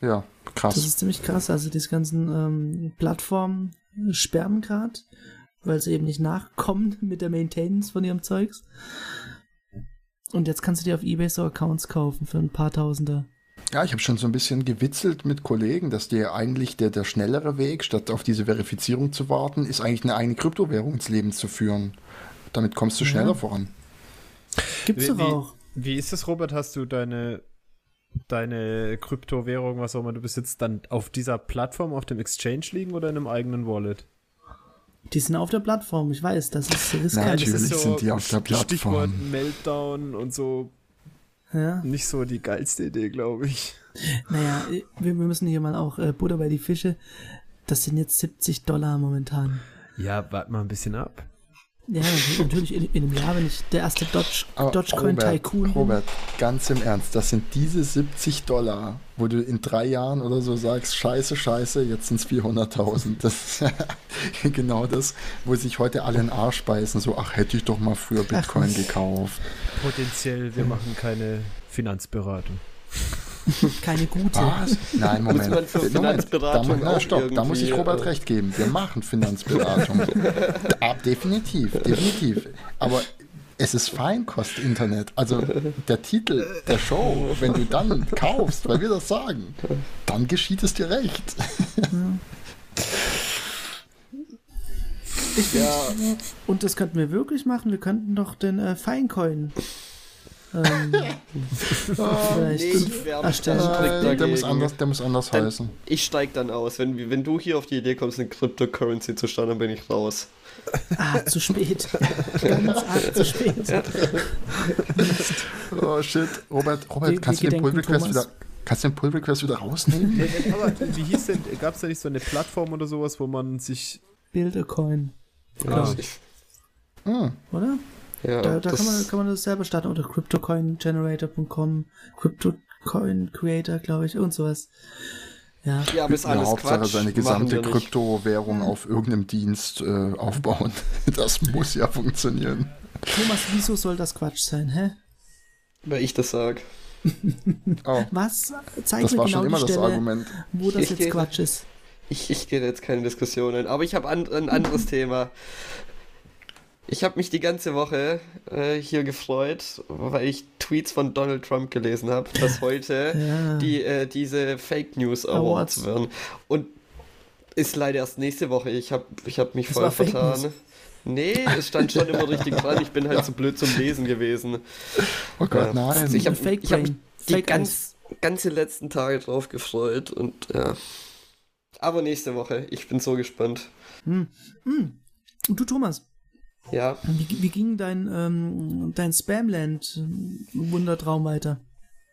Ja, krass. Das ist ziemlich krass. Also diese ganzen ähm, Plattformen sperren gerade, weil sie eben nicht nachkommen mit der Maintenance von ihrem Zeugs. Und jetzt kannst du dir auf eBay so Accounts kaufen für ein paar Tausender. Ja, ich habe schon so ein bisschen gewitzelt mit Kollegen, dass dir eigentlich der, der schnellere Weg, statt auf diese Verifizierung zu warten, ist eigentlich eine eigene Kryptowährung ins Leben zu führen. Damit kommst du schneller ja. voran. Gibt's doch auch. Wie ist das, Robert? Hast du deine, deine Kryptowährung, was auch immer du besitzt, dann auf dieser Plattform, auf dem Exchange liegen oder in einem eigenen Wallet? Die sind auf der Plattform, ich weiß, das ist riskant. Natürlich das ist so sind die auf der Plattform. Stichwort Meltdown und so. Ja. Nicht so die geilste Idee, glaube ich. Naja, wir, wir müssen hier mal auch äh, Butter bei die Fische. Das sind jetzt 70 Dollar momentan. Ja, warte mal ein bisschen ab. Ja, natürlich in, in, einem Jahr, wenn ich der erste Dodge, Dogecoin Tycoon bin. Robert, ganz im Ernst, das sind diese 70 Dollar, wo du in drei Jahren oder so sagst, scheiße, scheiße, jetzt sind es 400.000. Das ist genau das, wo sich heute alle in den Arsch beißen, so, ach, hätte ich doch mal früher Bitcoin ach, gekauft. Potenziell, wir machen keine Finanzberatung. Keine gute. Was? Nein, Moment. man für Moment. Finanzberatung Da, na, stopp, da muss ich irgendwie, Robert äh, recht geben. Wir machen Finanzberatung. da, definitiv, definitiv. Aber es ist Feinkost-Internet. Also der Titel der Show, wenn du dann kaufst, weil wir das sagen, dann geschieht es dir recht. Ich Ja, Und das könnten wir wirklich machen. Wir könnten doch den äh, Finecoin ähm, nee, erstellen. Nein, der, muss anders, der muss anders Dann- heißen. ich steig dann aus. Wenn, wenn du hier auf die Idee kommst, eine Cryptocurrency zu starten, dann bin ich raus. Ah, zu spät. Ganz arg zu spät. Oh shit. Robert, Robert Wir- kannst, wir du den Pull Request Thomas. wieder, kannst du den Pull Request wieder rausnehmen? Aber wie hieß denn, gab es da nicht so eine Plattform oder sowas, wo man sich. Bildercoin, Ja, Ah. ich, Hm. oder? Ja Da, da kann, man, kann man das selber starten unter cryptocoingenerator.com, Cryptocoin Creator, glaube ich, und sowas. Ja, ja, aber ist Ja, alles Hauptsache Quatsch. seine gesamte. Kryptowährung auf irgendeinem Dienst äh, aufbauen. Das muss ja funktionieren. Thomas, wieso soll das Quatsch sein, hä? Weil ich das sag. Oh, Was? Zeig das mir war genau schon immer die das Stelle, Argument. wo das Ich jetzt gehe- Quatsch ist. Ich, ich gehe jetzt keine Diskussion ein, aber ich habe an, ein anderes Thema. Ich habe mich die ganze Woche äh, hier gefreut, weil ich Tweets von Donald Trump gelesen habe, dass heute Ja. die äh, diese Fake News Awards, Awards. werden. Und ist leider erst nächste Woche. Ich habe ich hab mich Das voll vertan. Nee, es stand schon immer richtig dran. Ich bin halt zu blöd zum Lesen gewesen. Oh Gott, Ja. nein. Ich habe hab die Fake ganz, ganze letzten Tage drauf gefreut und ja. Aber nächste Woche, ich bin so gespannt. Hm. Hm. Und du, Thomas, Ja, wie, wie ging dein, ähm, dein Spamland-Wundertraum weiter?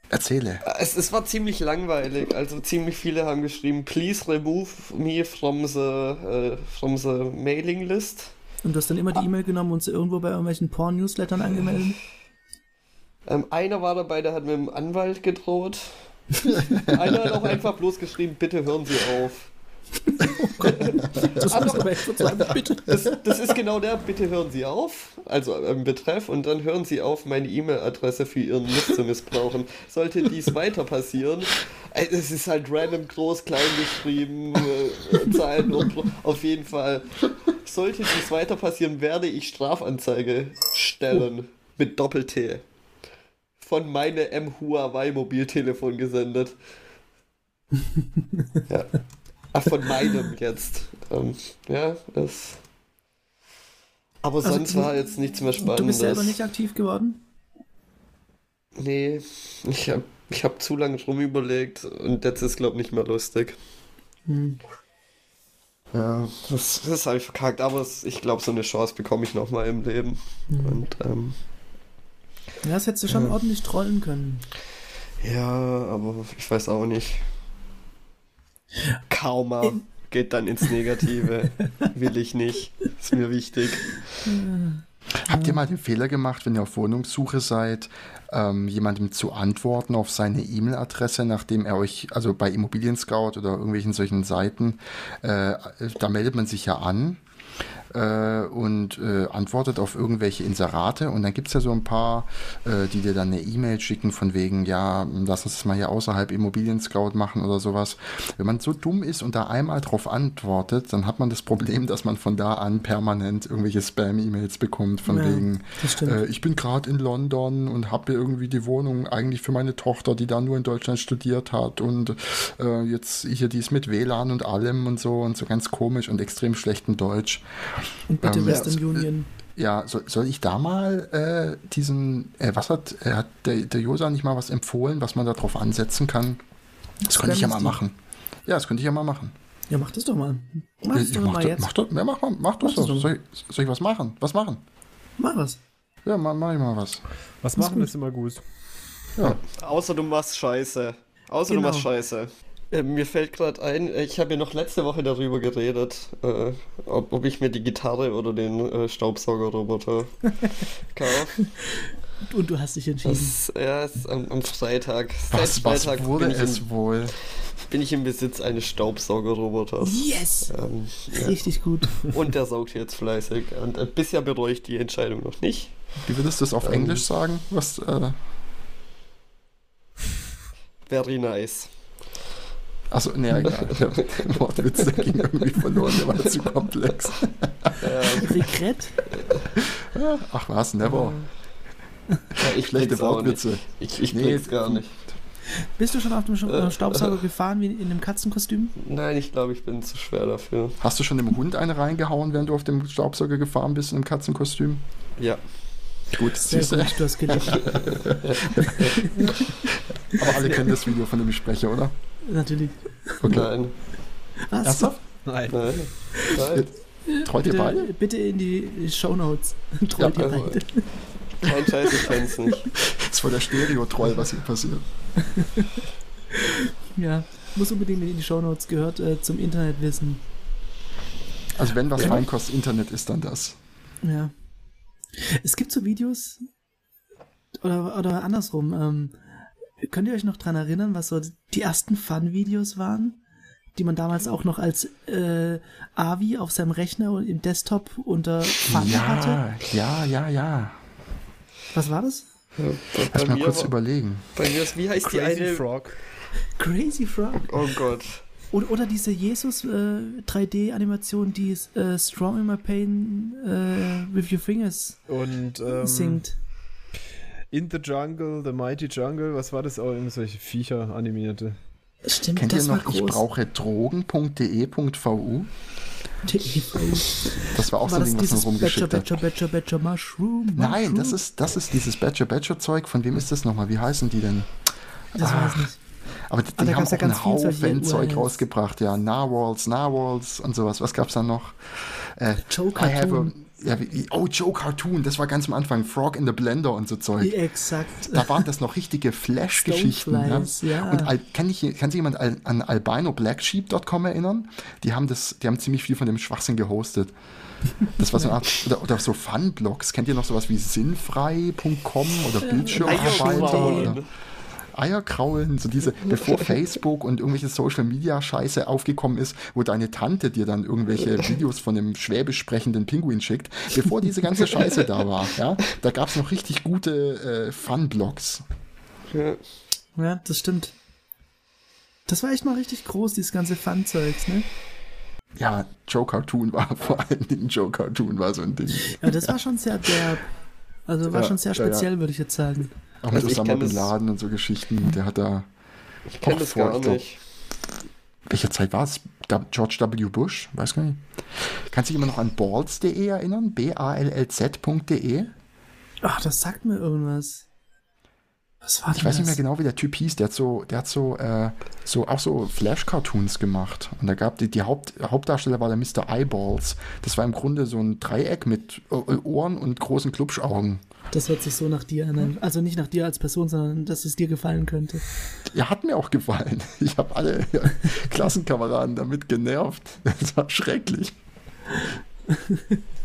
Erzähle. es, es war ziemlich langweilig. Also ziemlich viele haben geschrieben, please remove me from the, äh, from the mailing list. Und du hast dann immer die E-Mail genommen und sie irgendwo bei irgendwelchen Porn-Newslettern angemeldet? Ähm, einer war dabei, der hat mit dem Anwalt gedroht. einer hat auch einfach bloß geschrieben, bitte hören Sie auf. Das Ah, muss doch. aber echt sagen, bitte. Das, das ist genau der, bitte hören Sie auf, also im Betreff, und dann hören Sie auf, meine E-Mail-Adresse für Ihren Mist zu missbrauchen. Sollte dies weiter passieren, äh, es ist halt random groß, klein geschrieben, äh, Zahlen und auf jeden Fall. Sollte dies weiter passieren, werde ich Strafanzeige stellen mit Doppel-T. Von meinem M Huawei Mobiltelefon gesendet. ja. Ach, von meinem jetzt. Ähm, ja, das. Aber Also, sonst war jetzt nichts mehr Spannendes. Du bist selber nicht aktiv geworden? Nee, ich hab, ich hab zu lange drum überlegt und jetzt ist, glaub nicht mehr lustig. Hm. Ja, das, das habe ich verkackt, aber es, ich glaube, so eine Chance bekomme ich nochmal im Leben. Hm. Und, ähm, Ja, das hättest du schon Ja. ordentlich trollen können. ja, aber ich weiß auch nicht. Karma In- geht dann ins Negative. Will ich nicht. Ist mir wichtig. Habt ihr mal den Fehler gemacht, wenn ihr auf Wohnungssuche seid, ähm, jemandem zu antworten auf seine E-Mail-Adresse, nachdem er euch, also bei Immobilien Scout oder irgendwelchen solchen Seiten, äh, da meldet man sich ja an äh, und äh, antwortet auf irgendwelche Inserate und dann gibt's ja so ein paar, äh, die dir dann eine E-Mail schicken von wegen, ja, lass uns das mal hier außerhalb Immobilien Scout machen oder sowas. Wenn man so dumm ist und da einmal drauf antwortet, dann hat man das Problem, dass man von da an permanent irgendwelche Spam-E-Mails bekommt von Ja, wegen, äh, ich bin gerade in London und habe irgendwie die Wohnung eigentlich für meine Tochter, die da nur in Deutschland studiert hat und äh, jetzt hier die ist mit WLAN und allem und so und so ganz komisch und extrem schlechten Deutsch. Und bitte Ähm, Western ja, Union. Ja, soll, soll ich da mal äh, diesen, äh, was hat, äh, hat der, der Josa nicht mal was empfohlen, was man da drauf ansetzen kann? Das könnte ich ja mal machen. Ja, das könnte ich ja mal machen. Ja, mach das doch mal. Mach das ich doch mach, mal das- jetzt. mach, das- ja, mach, mal, mach das Mach das doch. doch. Soll ich, soll ich was machen? Was machen? Mach was. Ja, mach, mach ich mal was. Was Ist machen gut. ist immer gut. Ja. Außer du machst Scheiße. Außer Genau. du machst Scheiße. Äh, mir fällt gerade ein, äh, ich habe ja noch letzte Woche darüber geredet, äh, ob, ob ich mir die Gitarre oder den äh, Staubsaugerroboter kaufe. Und du hast dich entschieden. Das ja, ist am, am Freitag. Was, Seit was Freitag wurde bin, ich es im, wohl? bin ich im Besitz eines Staubsaugerroboters. Yes! Ähm, ja. Richtig gut. Und der saugt jetzt fleißig. Und äh, bisher bereue ich die Entscheidung noch nicht. Wie würdest du das auf Ähm. Englisch sagen? Was, äh, very nice. Achso, nee, egal. Der Wortwitz, der ging irgendwie verloren, der war zu komplex. Regret? Ach was, never. Ja, ich Schlechte Wortwitze. Ich, ich Nee, gar nicht. Bist du schon auf dem Sch- Äh, äh, Staubsauger gefahren wie in einem Katzenkostüm? Nein, ich glaube, ich bin zu schwer dafür. Hast du schon dem Hund eine reingehauen, während du auf dem Staubsauger gefahren bist im Katzenkostüm? Ja. Gut, siehst du. gut, du hast gelebt. Aber alle kennen das Video, von dem ich spreche, oder? Natürlich. Okay. Nein. Was? Ernsthaft? Nein. Nein. Nein. Treut ihr beide? Bitte, bitte in die Shownotes. Trollt Ja, ihr also- beide. Kein Scheiß, ich kenn's nicht. Das ist voll der Stereo-Troll, was hier passiert. Ja, muss unbedingt in die Shownotes gehört äh, zum Internetwissen. Also wenn was Ja. Feinkost Internet ist, dann das. Ja. Es gibt so Videos, oder, oder andersrum, ähm, könnt ihr euch noch dran erinnern, was so die ersten Fun-Videos waren? Die man damals auch noch als äh, AVI auf seinem Rechner und im Desktop unter Fun hatte? Ja, ja, ja, ja. Was war das? Bei Lass mal kurz war- überlegen. bei mir ist, wie heißt die Crazy eine? Frog. Crazy Frog. Oh Gott. Oder, oder diese Jesus äh, 3D-Animation, die äh, Strong in My Pain äh, with Your Fingers Und ähm, singt. In the Jungle, The Mighty Jungle, was war das auch? Irgendwelche Viecher animierte. Stimmt, Kennt ihr das war noch ich groß. brauche drogen.de.vu? Das war auch so War ein das Ding, was man dieses Badger, rumgeschickt hat. Badger, Badger, Badger, Mushroom? Nein, Mushroom? das ist, das ist dieses Badger Badger Zeug. Von wem ist das nochmal? Wie heißen die denn? Das weiß Ach, ich nicht. Aber die, Ah, die da haben ja auch einen solche Haufen Zeug rausgebracht. Ja, Narwhals, Narwhals und sowas. Was gab's da noch? Äh, Joe I have a, Cartoon. Ja, wie, oh, Joe Cartoon. Das war ganz am Anfang. Frog in the Blender und so Zeug. Exakt. Da waren das noch richtige Flash-Geschichten. Ja. Stoneflies, ja. Und al- kann, ich, kann sich jemand al- an albinoblacksheep.com erinnern? Die haben das, die haben ziemlich viel von dem Schwachsinn gehostet. Das war so eine Art, oder, oder so Fun-Blogs. Kennt ihr noch sowas wie sinnfrei.com oder Bildschirmarbeiter Eierkraulen. so diese, bevor Facebook und irgendwelche Social Media Scheiße aufgekommen ist, wo deine Tante dir dann irgendwelche Videos von einem schwäbisch sprechenden Pinguin schickt, bevor diese ganze Scheiße da war, ja, da gab's noch richtig gute äh, Fun-Blogs. Ja. Ja, das stimmt. Das war echt mal richtig groß, dieses ganze Fun-Zeugs, ne? Ja, Joe Cartoon war vor allen Dingen Joe Cartoon war so ein Ding. Ja, das war schon sehr derb. Also war Ja, schon sehr ja, ja. speziell, würde ich jetzt sagen. Auch mit Also ich Osama Bin das- Laden und so Geschichten. Der hat da. Ich kenne das vor, gar ich glaub, nicht. Welche Zeit war es? Da- George W. Bush? Weiß gar nicht. Kannst du dich immer noch an balls.de erinnern? B-A-L-L-Z.de? Ach, das sagt mir irgendwas. Was war Ich weiß nicht mehr genau, wie der Typ hieß. Der hat so, der hat so, äh, so auch so Flash-Cartoons gemacht. Und da gab die, die Haupt, Hauptdarsteller war der Mr. Eyeballs. Das war im Grunde so ein Dreieck mit äh, Ohren und großen Klubschaugen. Das hört sich so nach dir an. Also nicht nach dir als Person, sondern dass es dir gefallen könnte. Ja, hat mir auch gefallen. Ich habe alle Klassenkameraden damit genervt. Das war schrecklich.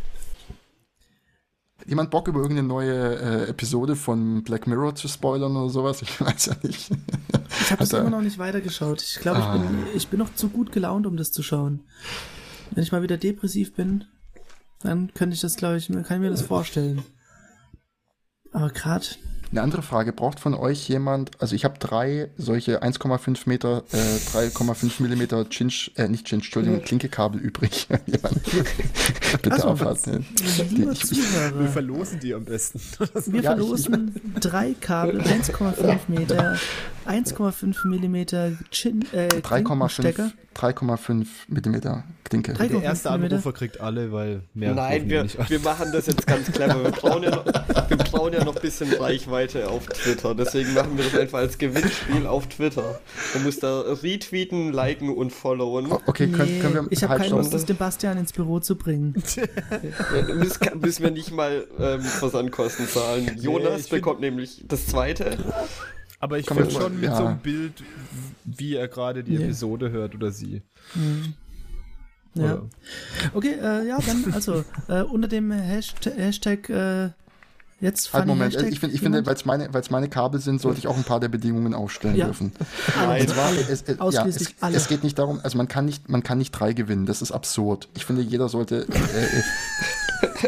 Jemand Bock über irgendeine neue äh, Episode von Black Mirror zu spoilern oder sowas? Ich weiß ja nicht. Ich habe Hat er- immer noch nicht weitergeschaut. Ich glaube, ich, Ah. bin, ich bin noch zu gut gelaunt, um das zu schauen. Wenn ich mal wieder depressiv bin, dann könnte ich das, glaube ich, kann ich mir das vorstellen. Aber gerade, Eine andere Frage, braucht von euch jemand, also ich habe drei solche 1,5 Meter, äh, 3,5 Millimeter Chinch, äh, nicht Chinch, Entschuldigung, Klinkekabel übrig. Jemand Bedarf Also, hat. Ne? lieber ich- Wir verlosen die am besten. wir Ja, ich- verlosen drei Kabel, 1,5 Meter, 1,5 Millimeter Chin, äh, 3,5 Stecker. 3,5 Millimeter Klinke. Der erste 3,5 Meter. Anrufer kriegt alle, weil mehr Nein, wir, wir machen das jetzt ganz clever. Wir brauchen, ja noch, wir brauchen ja noch ein bisschen Reichweite auf Twitter. Deswegen machen wir das einfach als Gewinnspiel auf Twitter. Man muss da retweeten, liken und followen. Okay, können, Nee, können wir ich habe keine schon- Lust, das dem Bastian ins Büro zu bringen. Das kann- müssen wir nicht mal ähm, Versandkosten zahlen. Jonas find- bekommt nämlich das zweite. Aber ich finde schon mit ja. so einem Bild, wie er gerade die Ja. Episode hört oder sie. Ja. Oder- Okay, äh, ja, dann, also, äh, unter dem Hashtag, Hashtag äh, jetzt Halt, Moment, Hashtag ich, find, ich finde, jemand? weil es meine, meine Kabel sind, sollte ich auch ein paar der Bedingungen aufstellen Ja. dürfen. Nein. Und zwar, es, es, ja, Ausschließlich es, alle. es geht nicht darum, also man kann nicht, man kann nicht drei gewinnen, das ist absurd. Ich finde, jeder sollte, äh,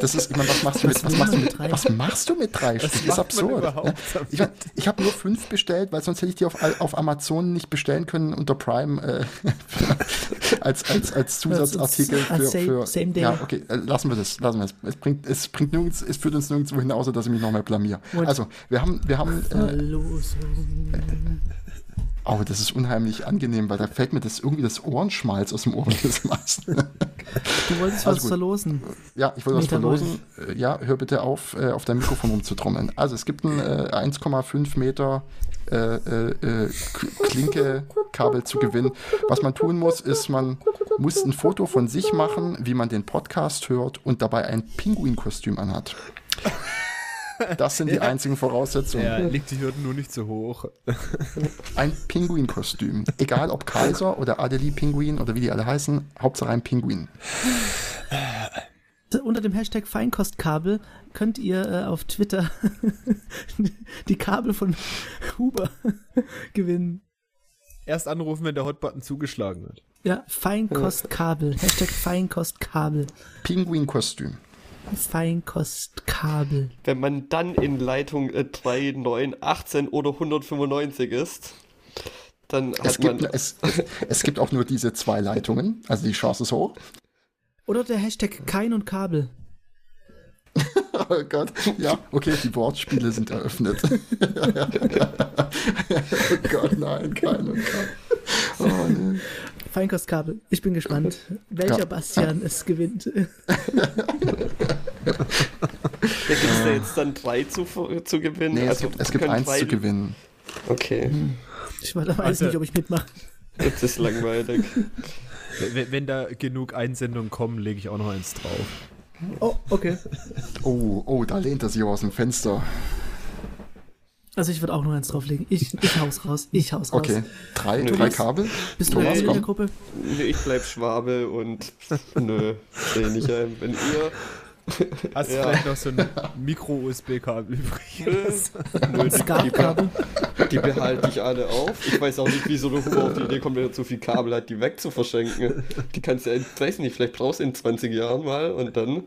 das ist, ich meine, was machst du mit, was machst du mit, was machst du mit drei Stück? Das ist absurd. Ja? Ich, ich habe nur fünf bestellt, weil sonst hätte ich die auf, auf Amazon nicht bestellen können unter Prime äh, als, als, als Zusatzartikel für, für, same, same ja, okay, äh, lassen wir das, lassen wir es. Es bringt, es bringt nirgends, es führt uns nirgendwo hin, außer dass ich mich noch mal blamier. Also, wir haben, wir haben, äh, Oh, das ist unheimlich angenehm, weil da fällt mir das irgendwie das Ohrenschmalz aus dem Ohr jedes Mal. Du wolltest also was gut. verlosen. Ja, ich wollte was verlosen. Äh, ja, hör bitte auf, äh, auf dein Mikrofon rumzutrommeln. Also es gibt ein äh, 1,5 Meter äh, äh, äh Klinke-Kabel zu gewinnen. Was man tun muss, ist, man muss ein Foto von sich machen, wie man den Podcast hört und dabei ein Pinguinkostüm anhat. Das sind die einzigen Voraussetzungen. Ja, liegt die Hürden nur nicht so hoch. Ein Pinguinkostüm. Egal ob Kaiser oder Adelie-Pinguin oder wie die alle heißen, Hauptsache ein Pinguin. Unter dem Hashtag Feinkostkabel könnt ihr äh, auf Twitter die Kabel von Huber gewinnen. Erst anrufen, wenn der Hotbutton zugeschlagen wird. Ja, Feinkostkabel. Hashtag Feinkostkabel. Pinguinkostüm. Feinkostkabel. Wenn man dann in Leitung äh, 3, 9, 18 oder 195 ist, dann hat es man. Gibt, es, es gibt auch nur diese zwei Leitungen, also die Chance ist hoch. Oder der Hashtag Kein und Kabel. oh Gott, ja, okay, die Wortspiele sind eröffnet. oh Gott, nein, Kein und Kabel. Oh, nee. Feinkostkabel. Ich bin gespannt, welcher ja. Bastian es gewinnt. Da gibt es da jetzt dann drei zu, zu gewinnen? Nee, also, es gibt, es gibt eins zu gewinnen. Okay. Ich weiß also, nicht, ob ich mitmache. Das ist langweilig. wenn, wenn da genug Einsendungen kommen, lege ich auch noch eins drauf. Oh, okay. Oh, oh, da lehnt er sich aus dem Fenster. Also ich würde auch nur eins drauflegen. Ich, ich hau's raus. Ich hau's raus. Okay. Drei, nö, drei Kabel? Bist du nee, in der Gruppe? Nö, ich bleib Schwabe und nö, sehe nicht ein. Wenn ihr. Hast du ja. vielleicht noch so ein Micro-USB-Kabel übrig? Nö, die, die, die behalte ich alle auf. Ich weiß auch nicht, wieso der Huber auf die Idee kommt, wenn er so viel Kabel hat, die wegzuverschenken. Die kannst du, ja, ich weiß nicht, vielleicht brauchst du in 20 Jahren mal und dann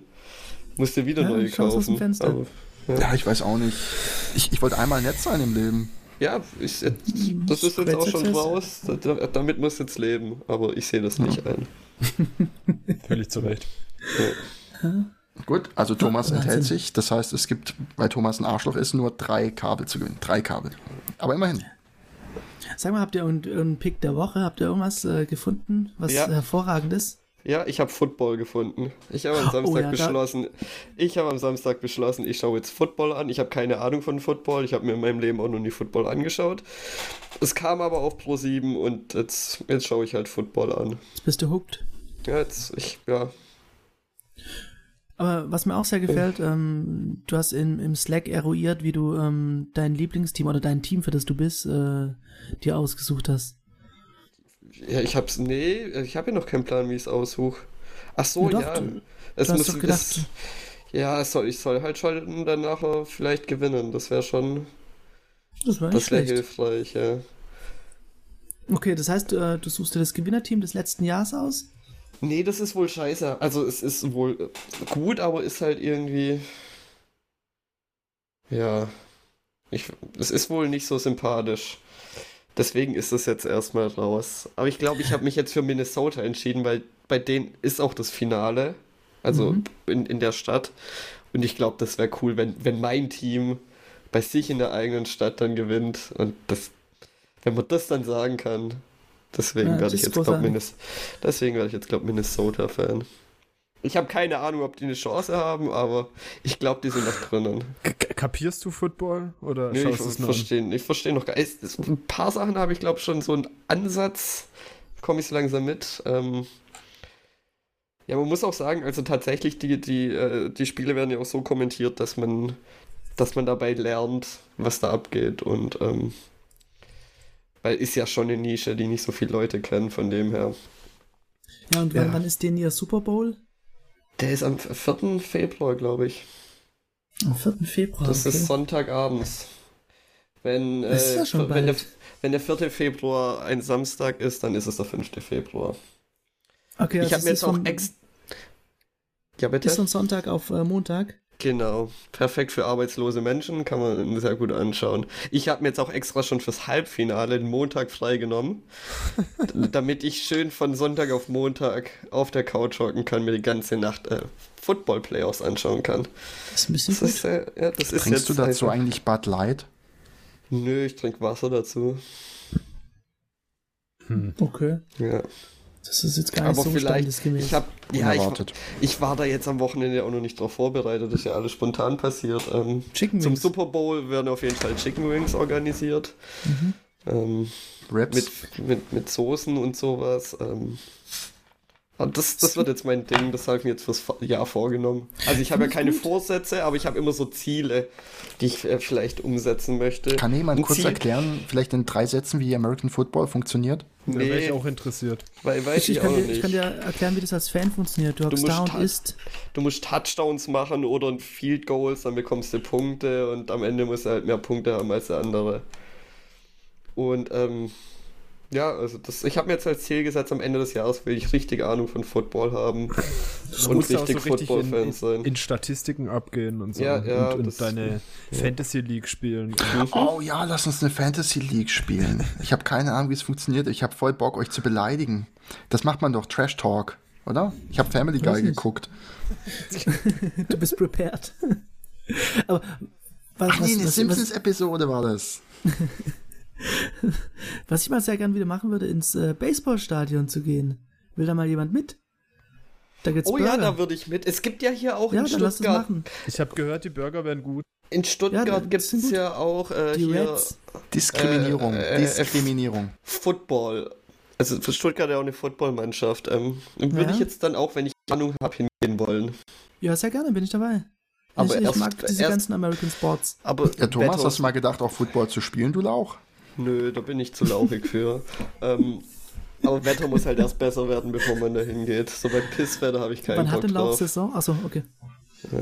musst du wieder ja, neue kaufen. Aus dem Fenster. Aber ja, ich weiß auch nicht. Ich, ich wollte einmal nett sein im Leben. Ja, ich, das ist jetzt auch schon raus. Damit muss jetzt leben. Aber ich sehe das nicht ein. Völlig zu Recht. Ja. Gut, also Thomas enthält sich. Das heißt, es gibt, weil Thomas ein Arschloch ist, nur drei Kabel zu gewinnen. Drei Kabel. Aber immerhin. Sag mal, habt ihr einen Pick der Woche? Habt ihr irgendwas äh, gefunden, was ja. hervorragend ist? Ja, ich habe Football gefunden. Ich habe am oh Samstag oh, ja, beschlossen, ich habe am Samstag beschlossen, ich schaue jetzt Football an. Ich habe keine Ahnung von Football. Ich habe mir in meinem Leben auch noch nie Football angeschaut. Es kam aber auf Pro 7 und jetzt, jetzt schaue ich halt Football an. Jetzt bist du hooked. Ja, jetzt, ich, ja. Aber was mir auch sehr gefällt, ähm, du hast in, im Slack eruiert, wie du ähm, dein Lieblingsteam oder dein Team, für das du bist, äh, dir ausgesucht hast. Ja, ich hab's, nee, ich habe ja noch keinen Plan, wie ich es aussuche. Ach so, ja. ja. es du muss, doch gedacht. Es, ja, soll, ich soll halt schon dann nachher vielleicht gewinnen. Das wäre schon. Das wäre wär hilfreich, ja. Okay, das heißt, du, äh, du suchst dir das Gewinnerteam des letzten Jahres aus? Nee, das ist wohl scheiße. Also es ist wohl gut, aber ist halt irgendwie. Ja. Ich, es ist wohl nicht so sympathisch. Deswegen ist das jetzt erstmal raus. Aber ich glaube, ich habe mich jetzt für Minnesota entschieden, weil bei denen ist auch das Finale. Also mhm. in, in der Stadt. Und ich glaube, das wäre cool, wenn, wenn mein Team bei sich in der eigenen Stadt dann gewinnt. Und das, wenn man das dann sagen kann, deswegen ja, werde ich jetzt, glaube Minnes ich jetzt, glaube Minnesota-Fan. Ich habe keine Ahnung, ob die eine Chance haben, aber ich glaube, die sind noch drinnen. Kapierst du Football oder nee, schaust ich es verstehe, Ich verstehe noch gar nicht. Ein paar Sachen habe ich glaube schon so einen Ansatz, komme ich so langsam mit. Ähm, ja, man muss auch sagen, also tatsächlich die die äh, die Spiele werden ja auch so kommentiert, dass man dass man dabei lernt, was da abgeht und ähm, weil ist ja schon eine Nische, die nicht so viele Leute kennen, von dem her. Ja, und wann, wann ist denn ihr Super Bowl? Der ist am 4. Februar, glaube ich. Am 4. Februar. Das okay. ist Sonntagabends. Wenn, das ist ja äh, schon wenn, der, wenn der 4. Februar ein Samstag ist, dann ist es der 5. Februar. Okay, also ich habe mir jetzt auch ex Ja, bitte? Ist von Sonntag auf äh, Montag. Genau, perfekt für arbeitslose Menschen, kann man sehr gut anschauen. Ich habe mir jetzt auch extra schon fürs Halbfinale den Montag freigenommen, damit ich schön von Sonntag auf Montag auf der Couch hocken kann, mir die ganze Nacht äh, Football-Playoffs anschauen kann. Das ist ein bisschen Das ist, äh, ja, das ist Trinkst du dazu einfach- eigentlich Bud Light? Nö, ich trinke Wasser dazu. Hm. Okay. Ja. Das ist jetzt gar nicht Aber so vielleicht, ich habe ja, ich, ich war da jetzt am Wochenende auch noch nicht drauf vorbereitet, das ist ja alles spontan passiert. Ähm, Chicken zum Wings. Super Bowl werden auf jeden Fall Chicken Wings organisiert. Mhm. Ähm, Raps? mit, mit, mit Soßen und sowas. Ähm, das, das wird jetzt mein Ding, das habe ich mir jetzt fürs Jahr vorgenommen. Also ich habe ja keine Vorsätze, aber ich habe immer so Ziele, die ich äh, vielleicht umsetzen möchte. Kann jemand kurz Ziel- erklären, vielleicht in drei Sätzen, wie American Football funktioniert? Da wäre Nee, ich auch interessiert. weil, weiß Ich, ich, ich, auch kann dir, ich nicht. kann dir erklären, wie das als Fan funktioniert. Du hockst musst da und halt- isst. Du musst Touchdowns machen oder ein Field Goals, dann bekommst du Punkte und am Ende musst du halt mehr Punkte haben als der andere. Und ähm, ja, also das, ich habe mir jetzt als Ziel gesetzt, am Ende des Jahres will ich richtig Ahnung von Football haben und richtig so richtig in, in, Football-Fans sein. in Statistiken abgehen und so. Ja, ja, und, und deine Fantasy League spielen. Oh ja, lass uns eine Fantasy League spielen. Ich habe keine Ahnung, wie es funktioniert. Ich habe voll Bock, euch zu beleidigen. Das macht man doch Trash Talk, oder? Ich habe Family Guy geguckt. Du bist prepared. Aber was, Ach nee, eine was, was, Simpsons-Episode war das. was ich mal sehr gern wieder machen würde, ins äh, Baseballstadion zu gehen. Will da mal jemand mit? Da gibt's Oh ja, Burger. da würde ich mit. Es gibt ja hier auch ja, in dann lass es Stuttgart. machen. Ich habe gehört, die Burger wären gut. In Ja, Stuttgart das gibt es ja auch äh, Die hier Reds. Diskriminierung. Äh, äh, Diskriminierung. Football. Also für Stuttgart ja auch eine Footballmannschaft. Ähm, würde Ja. ich jetzt dann auch, wenn ich Ahnung habe, hingehen wollen. Ja, sehr gerne, bin ich dabei. Aber ich, ich erst- mag diese erst- ganzen American Sports. Aber Ja, Thomas, Wetter- hast du mal gedacht, auch Football zu spielen, du Lauch? Nö, da bin ich zu lauchig für. ähm, aber Wetter muss halt erst besser werden, bevor man da hingeht. So bei Pisswetter habe ich keinen Wann Bock hat denn drauf. Laufsaison? Achso, okay.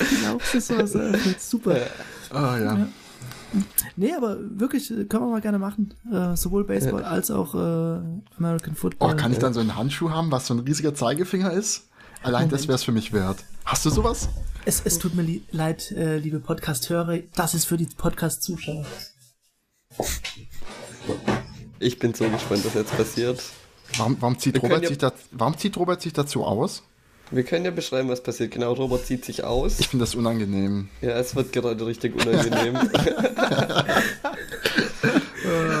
Die Laufsaison ist äh, super. Ja. Ah ja. Nee, aber wirklich, äh, können wir mal gerne machen. Äh, sowohl Baseball als auch äh, American Football. Oh, kann ich dann so einen Handschuh haben, was so ein riesiger Zeigefinger ist? Allein das wäre es für mich wert. Hast du sowas? es, es tut mir li leid, äh, liebe Podcast-Hörer, das ist für die Podcast-Zuschauer. Ich bin so gespannt, was jetzt passiert. Warum, warum, zieht, ja- sich da, warum zieht Robert sich dazu aus? Wir können ja beschreiben, was passiert. Genau, Robert zieht sich aus. Ich finde das unangenehm. ja, es wird gerade richtig unangenehm.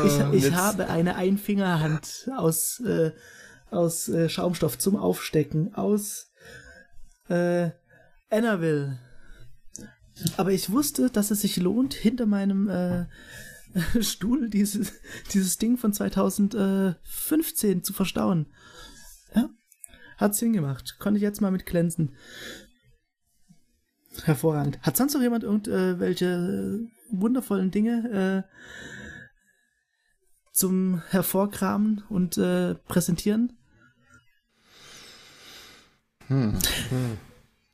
Ich, ich jetzt- habe eine Einfingerhand aus, äh, aus äh, Schaumstoff zum Aufstecken, aus äh, Annaville. Aber ich wusste, dass es sich lohnt, hinter meinem äh, Stuhl dieses, dieses Ding von 2015 zu verstauen. Ja, hat Sinn. Konnte ich jetzt mal mit glänzen. Hervorragend. Hat sonst noch jemand irgendwelche äh, wundervollen Dinge äh, zum Hervorkramen und äh, Präsentieren? Hm.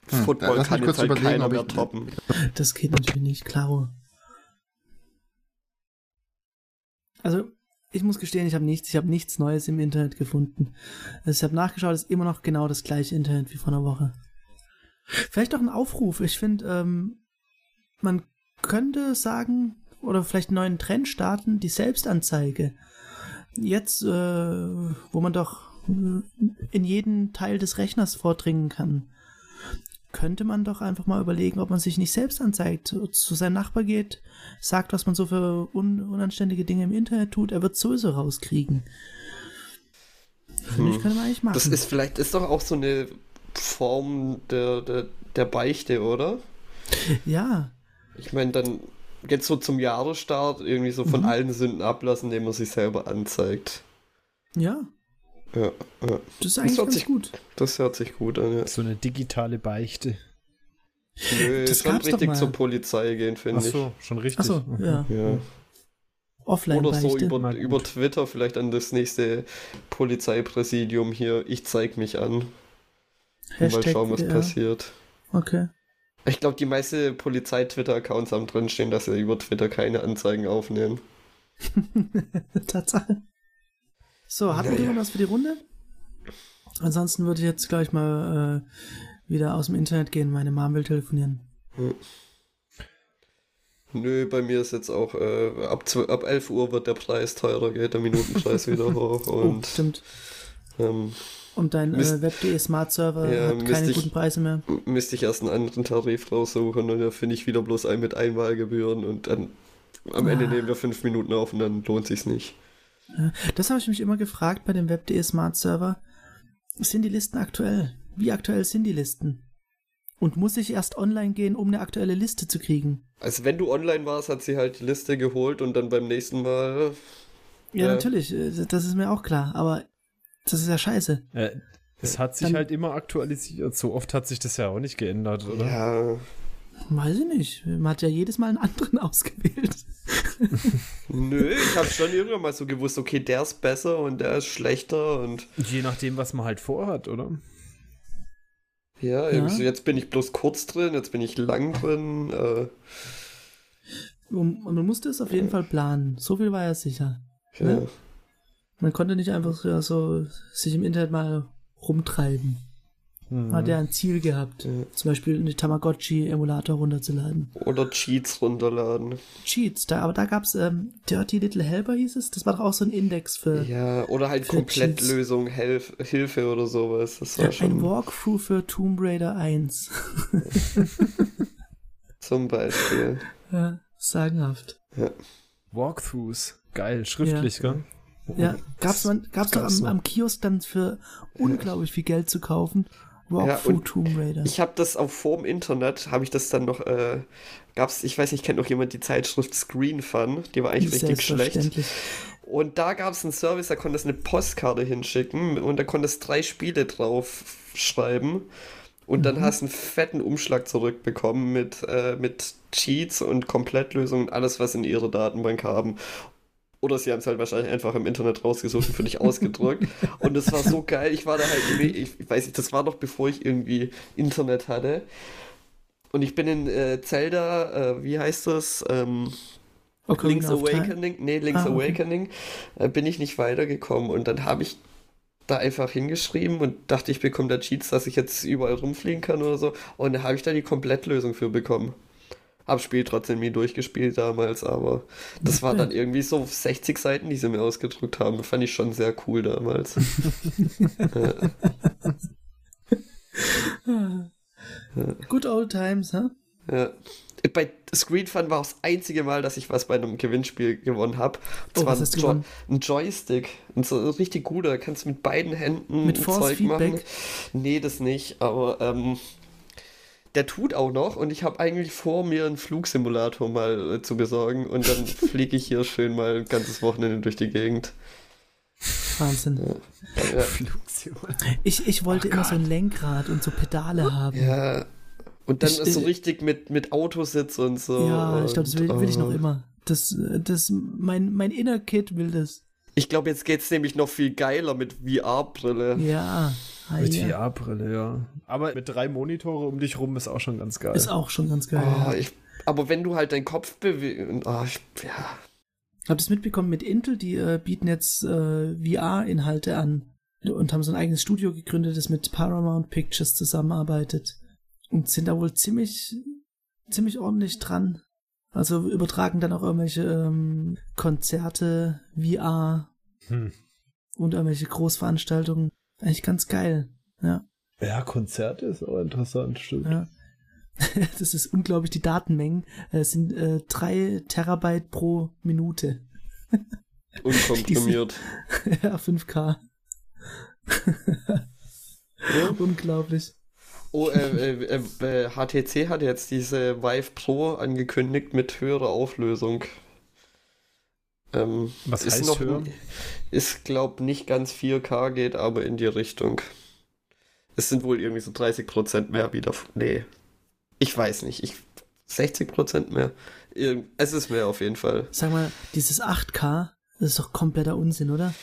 Football lass kann jetzt halt überlegen, keiner ob mehr toppen. Das geht natürlich nicht, klaro. Also, ich muss gestehen, ich habe nichts, ich habe nichts Neues im Internet gefunden. Also ich habe nachgeschaut, es ist immer noch genau das gleiche Internet wie vor einer Woche. Vielleicht auch ein Aufruf. Ich finde, ähm, man könnte sagen, oder vielleicht einen neuen Trend starten, die Selbstanzeige. Jetzt, äh, wo man doch in jeden Teil des Rechners vordringen kann, könnte man doch einfach mal überlegen, ob man sich nicht selbst anzeigt, zu, seinem Nachbar geht, sagt, was man so für un, unanständige Dinge im Internet tut, er wird sowieso rauskriegen. Finde ich, könnte man eigentlich machen. Das ist vielleicht ist doch auch so eine Form der, der, der Beichte, oder? ja, Ich meine, dann jetzt so zum Jahresstart irgendwie so von Mhm. allen Sünden ablassen, indem man sich selber anzeigt. ja, Ja, ja. das ist eigentlich hört ganz sich- gut. Das hört sich gut an. Ja. So eine digitale Beichte. Nö, Das schon richtig zur Polizei gehen, Ach finde ich. so, schon richtig. Achso, Mhm. ja. Ja. Offline Oder so über, über Twitter vielleicht an das nächste Polizeipräsidium hier. Ich zeig mich an. Und mal Hashtag, schauen, was ja. passiert. Okay. Ich glaube, die meisten Polizei-Twitter-Accounts haben drinstehen, dass sie über Twitter keine Anzeigen aufnehmen. Tatsache. So, hatten wir noch was für die Runde? Ansonsten würde ich jetzt gleich mal äh, wieder aus dem Internet gehen, meine Mom will telefonieren. Hm. Nö, bei mir ist jetzt auch äh, ab, ab 11 Uhr wird der Preis teurer, geht der Minutenpreis wieder hoch. Oh, Und, oh, stimmt. Ähm, und dein äh, Web.de Smart Server ja, hat keine ich, guten Preise mehr. Müsste ich erst einen anderen Tarif raussuchen und da finde ich wieder bloß ein mit Einwahlgebühren und dann am Ende ah. nehmen wir fünf Minuten auf und dann lohnt sich's nicht. Das habe ich mich immer gefragt bei dem Web.de Smart Server. Sind die Listen aktuell? Wie aktuell sind die Listen? Und muss ich erst online gehen, um eine aktuelle Liste zu kriegen? Also wenn du online warst, hat sie halt die Liste geholt und dann beim nächsten Mal. Ja, ja. natürlich, äh, das ist mir auch klar, aber das ist ja scheiße. Äh, es hat sich dann, halt immer aktualisiert. So oft hat sich das ja auch nicht geändert, oder? Ja. Weiß ich nicht. Man hat ja jedes Mal einen anderen ausgewählt. Nö, ich habe schon irgendwann mal so gewusst, okay, der ist besser und der ist schlechter und. Je nachdem, was man halt vorhat, oder? Ja, ja. So, jetzt bin ich bloß kurz drin, jetzt bin ich lang drin. Äh. Und man musste es auf jeden Fall planen. So viel war ja sicher. Ja. Ne? Man konnte nicht einfach ja, so sich im Internet mal rumtreiben. Mhm. Hat er ein Ziel gehabt. Ja. Zum Beispiel eine Tamagotchi-Emulator runterzuladen. Oder Cheats runterladen. Cheats, da, aber da gab's ähm, Dirty Little Helper hieß es. Das war doch auch so ein Index für. Ja, oder halt Komplettlösung, Helf Hilfe oder sowas. Das war ja, schon... Ein Walkthrough für Tomb Raider 1. Zum Beispiel. Ja, sagenhaft. Ja. Walkthroughs. Geil, schriftlich, ja. gell? Ja, gab's, man, gab's doch am, am Kiosk dann für unglaublich viel Geld zu kaufen. Walk ja, through Tomb Raider. Ich habe das auch vor dem Internet, habe ich das dann noch, äh, gab's, ich weiß nicht, kennt noch jemand die Zeitschrift Screen Fun? Die war eigentlich richtig schlecht. Und da gab es einen Service, da konntest du eine Postkarte hinschicken und da konntest drei Spiele drauf schreiben. Und dann mhm. hast du einen fetten Umschlag zurückbekommen mit, äh, mit Cheats und Komplettlösungen und alles, was in ihre Datenbank haben. Oder sie haben es halt wahrscheinlich einfach im Internet rausgesucht und für dich ausgedrückt. Und das war so geil. Ich war da halt, ich, ich weiß nicht, das war doch bevor ich irgendwie Internet hatte. Und ich bin in äh, Zelda, äh, wie heißt das? Ähm, okay, Link's Awakening, nee, Link's ah, okay. Awakening, äh, bin ich nicht weitergekommen. Und dann habe ich da einfach hingeschrieben und dachte, ich bekomme da Cheats, dass ich jetzt überall rumfliegen kann oder so. Und da habe ich da die Komplettlösung für bekommen. Hab Spiel trotzdem nie durchgespielt damals, aber das war dann irgendwie so 60 Seiten, die sie mir ausgedruckt haben. Fand ich schon sehr cool damals. Good old times, huh? Ja. Bei Screen Fun war auch das einzige Mal, dass ich was bei einem Gewinnspiel gewonnen habe. Oh, war ein, jo ein, Joystick. Und so richtig guter. Kannst du mit beiden Händen mit Zeug Feedback? machen. Nee, das nicht. Aber ähm, der tut auch noch und ich habe eigentlich vor, mir einen Flugsimulator mal äh, zu besorgen und dann fliege ich hier schön mal ein ganzes Wochenende durch die Gegend. Wahnsinn. Ja. Ja. Ich, ich wollte oh immer so ein Lenkrad und so Pedale haben. Ja. Und dann ich, ist so richtig mit, mit Autositz und so. Ja, ich glaube, das will, will, ich noch oh. immer. Das, das, mein, mein Inner Kid will das. Ich glaube, jetzt geht es nämlich noch viel geiler mit VR-Brille. Ja. Ah, mit ja. VR-Brille, ja. Aber mit drei Monitore um dich rum ist auch schon ganz geil. Ist auch schon ganz geil. Oh, ich, aber wenn du halt deinen Kopf bewegst. Oh, ja. Habt ihr es mitbekommen mit Intel? Die äh, bieten jetzt äh, VR-Inhalte an und haben so ein eigenes Studio gegründet, das mit Paramount Pictures zusammenarbeitet. Und sind da wohl ziemlich, ziemlich ordentlich dran. Also übertragen dann auch irgendwelche ähm, Konzerte, VR hm. und irgendwelche Großveranstaltungen. Eigentlich ganz geil, ja. Ja, Konzerte ist auch interessant, stimmt. Ja. Das ist unglaublich, die Datenmengen Es sind äh, drei Terabyte pro Minute. Unkomprimiert. ja, 5K. ja. Unglaublich. Oh, äh, äh, äh, HTC hat jetzt diese Vive Pro angekündigt mit höherer Auflösung. Ähm, Was ist heißt noch, höher? Ist, glaub, nicht ganz 4K geht, aber in die Richtung. Es sind wohl irgendwie so 30% mehr wieder. Nee. Ich weiß nicht. Ich, 60% mehr. Es ist mehr auf jeden Fall. Sag mal, dieses 8K, das ist doch kompletter Unsinn, oder?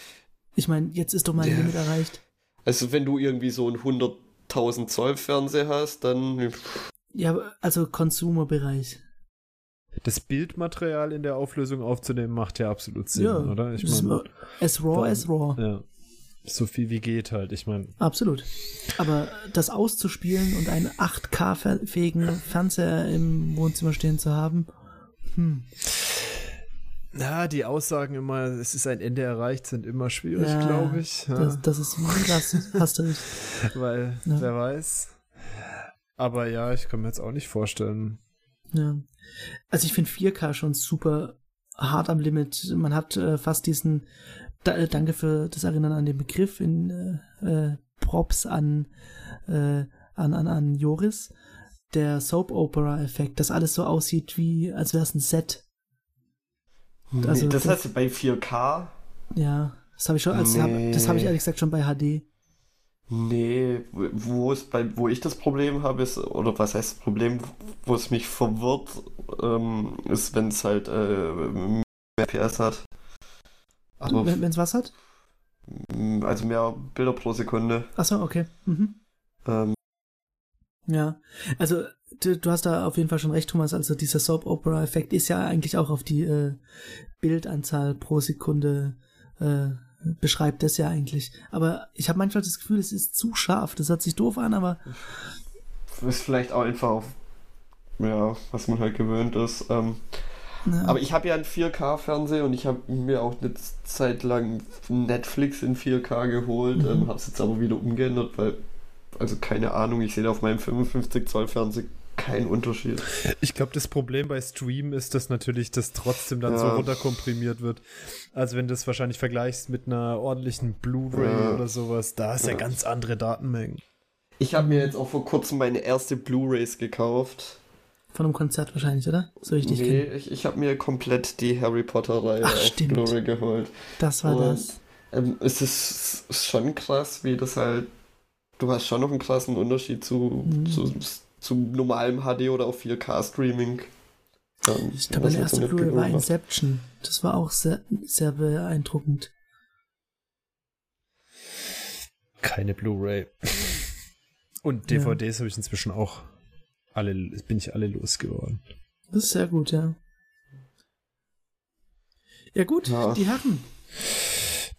Ich meine, jetzt ist doch mein ja. Limit erreicht. Also wenn du irgendwie so ein 100.000 Zoll Fernseher hast, dann... Ja, also Consumer-Bereich. Das Bildmaterial in der Auflösung aufzunehmen, macht ja absolut Sinn, Ja, oder? Ich das mein, ist as raw as raw. ja. So viel wie geht halt. Ich meine, Absolut. Aber das auszuspielen und einen 8K-fähigen Fernseher im Wohnzimmer stehen zu haben, hm, na, die Aussagen immer, es ist ein Ende erreicht, sind immer schwierig, Ja, glaube ich. Ja. das, das ist das hast du recht. Weil, Ja. wer weiß. Aber ja, ich kann mir jetzt auch nicht vorstellen. Ja. Also ich finde 4K schon super hart am Limit. Man hat äh, fast diesen, da, äh, danke für das Erinnern an den Begriff in äh, äh, Props an, äh, an, an, an Joris, der Soap-Opera-Effekt, dass alles so aussieht wie, als wäre es ein Set. Also nee, das das- heißt bei 4K? Ja, das habe ich schon, als, hab, das habe ich Nee. ehrlich gesagt schon bei HD. Nee, wo- es bei, wo ich das Problem habe, ist, oder was heißt das Problem, wo es mich verwirrt, ähm, ist, wenn es halt äh, mehr PS hat. Wenn es was hat? also mehr Bilder pro Sekunde. Achso, okay. Mhm. Ähm, Ja, also du, du hast da auf jeden Fall schon recht, Thomas. Also dieser Soap-Opera-Effekt ist ja eigentlich auch auf die äh, Bildanzahl pro Sekunde äh, beschreibt das ja eigentlich. Aber ich habe manchmal das Gefühl, es ist zu scharf. Das hört sich doof an, aber ist vielleicht auch einfach auf, ja, was man halt gewöhnt ist. Ähm, na, Aber ich habe ja einen 4K-Fernseher und ich habe mir auch eine Zeit lang Netflix in 4K geholt, Mhm. ähm, habe es jetzt aber wieder umgeändert, weil, also keine Ahnung, ich sehe da auf meinem 55 Zoll Fernseher keinen Unterschied. Ich glaube, das Problem bei Stream ist, dass natürlich das trotzdem dann so Ja. runterkomprimiert wird. Also wenn du das wahrscheinlich vergleichst mit einer ordentlichen Blu-ray Ja. oder sowas, da ist ja, Ja. ganz andere Datenmengen. Ich habe mir jetzt auch vor kurzem meine erste Blu-rays gekauft. von einem Konzert wahrscheinlich, oder? So richtig nee, kenne. ich, ich habe mir komplett die Harry Potter-Reihe auf stimmt. Blu-ray geholt. Das war Und, das. Ähm, es ist ist schon krass, wie das halt. Du hast schon noch einen krassen Unterschied zu, Mhm. zu, zu normalem HD oder auch 4K-Streaming. Ähm, Ich glaube, so erste Blu-ray war. Inception. Das war auch sehr, sehr beeindruckend. Keine Blu-ray. Und Ja. DVDs habe ich inzwischen auch alle, bin ich alle losgeworden. Das ist sehr gut, ja. Ja gut, Ja. die Herren.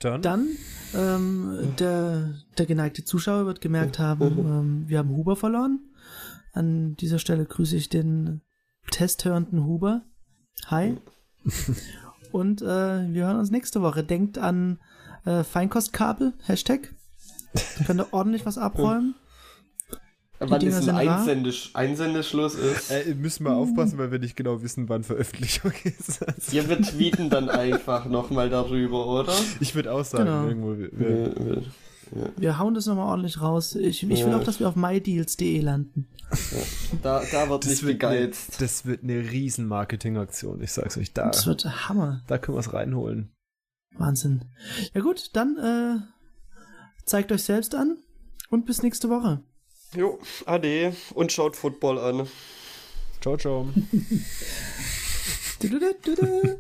Dann, Dann, ähm, der, der geneigte Zuschauer wird gemerkt haben, Mhm. ähm, wir haben Huber verloren. An dieser Stelle grüße ich den testhörenden Huber. Hi. Und äh, wir hören uns nächste Woche. Denkt an äh, Feinkostkabel, Hashtag. Könnt ihr ordentlich was abräumen. Wann ist ein. Einsendesch Einsendeschluss ist? äh, müssen wir aufpassen, weil wir nicht genau wissen, wann Veröffentlichung ist. Also, Ja, wir tweeten dann einfach nochmal darüber, oder? ich würde auch sagen, Genau. irgendwo. Wir, Wir, wir, Wir hauen das nochmal ordentlich raus. Ich, ich will Ja. auch, dass wir auf mydeals.de landen. da, da wird nicht wird eine, gegeizt. das wird eine riesen Marketingaktion. Ich sag's euch, da, Das wird Hammer. da können wir es reinholen. Wahnsinn. Ja gut, dann äh, zeigt euch selbst an und bis nächste Woche. Jo, ade und schaut Football an. Ciao, ciao. Du, du, du, du, du.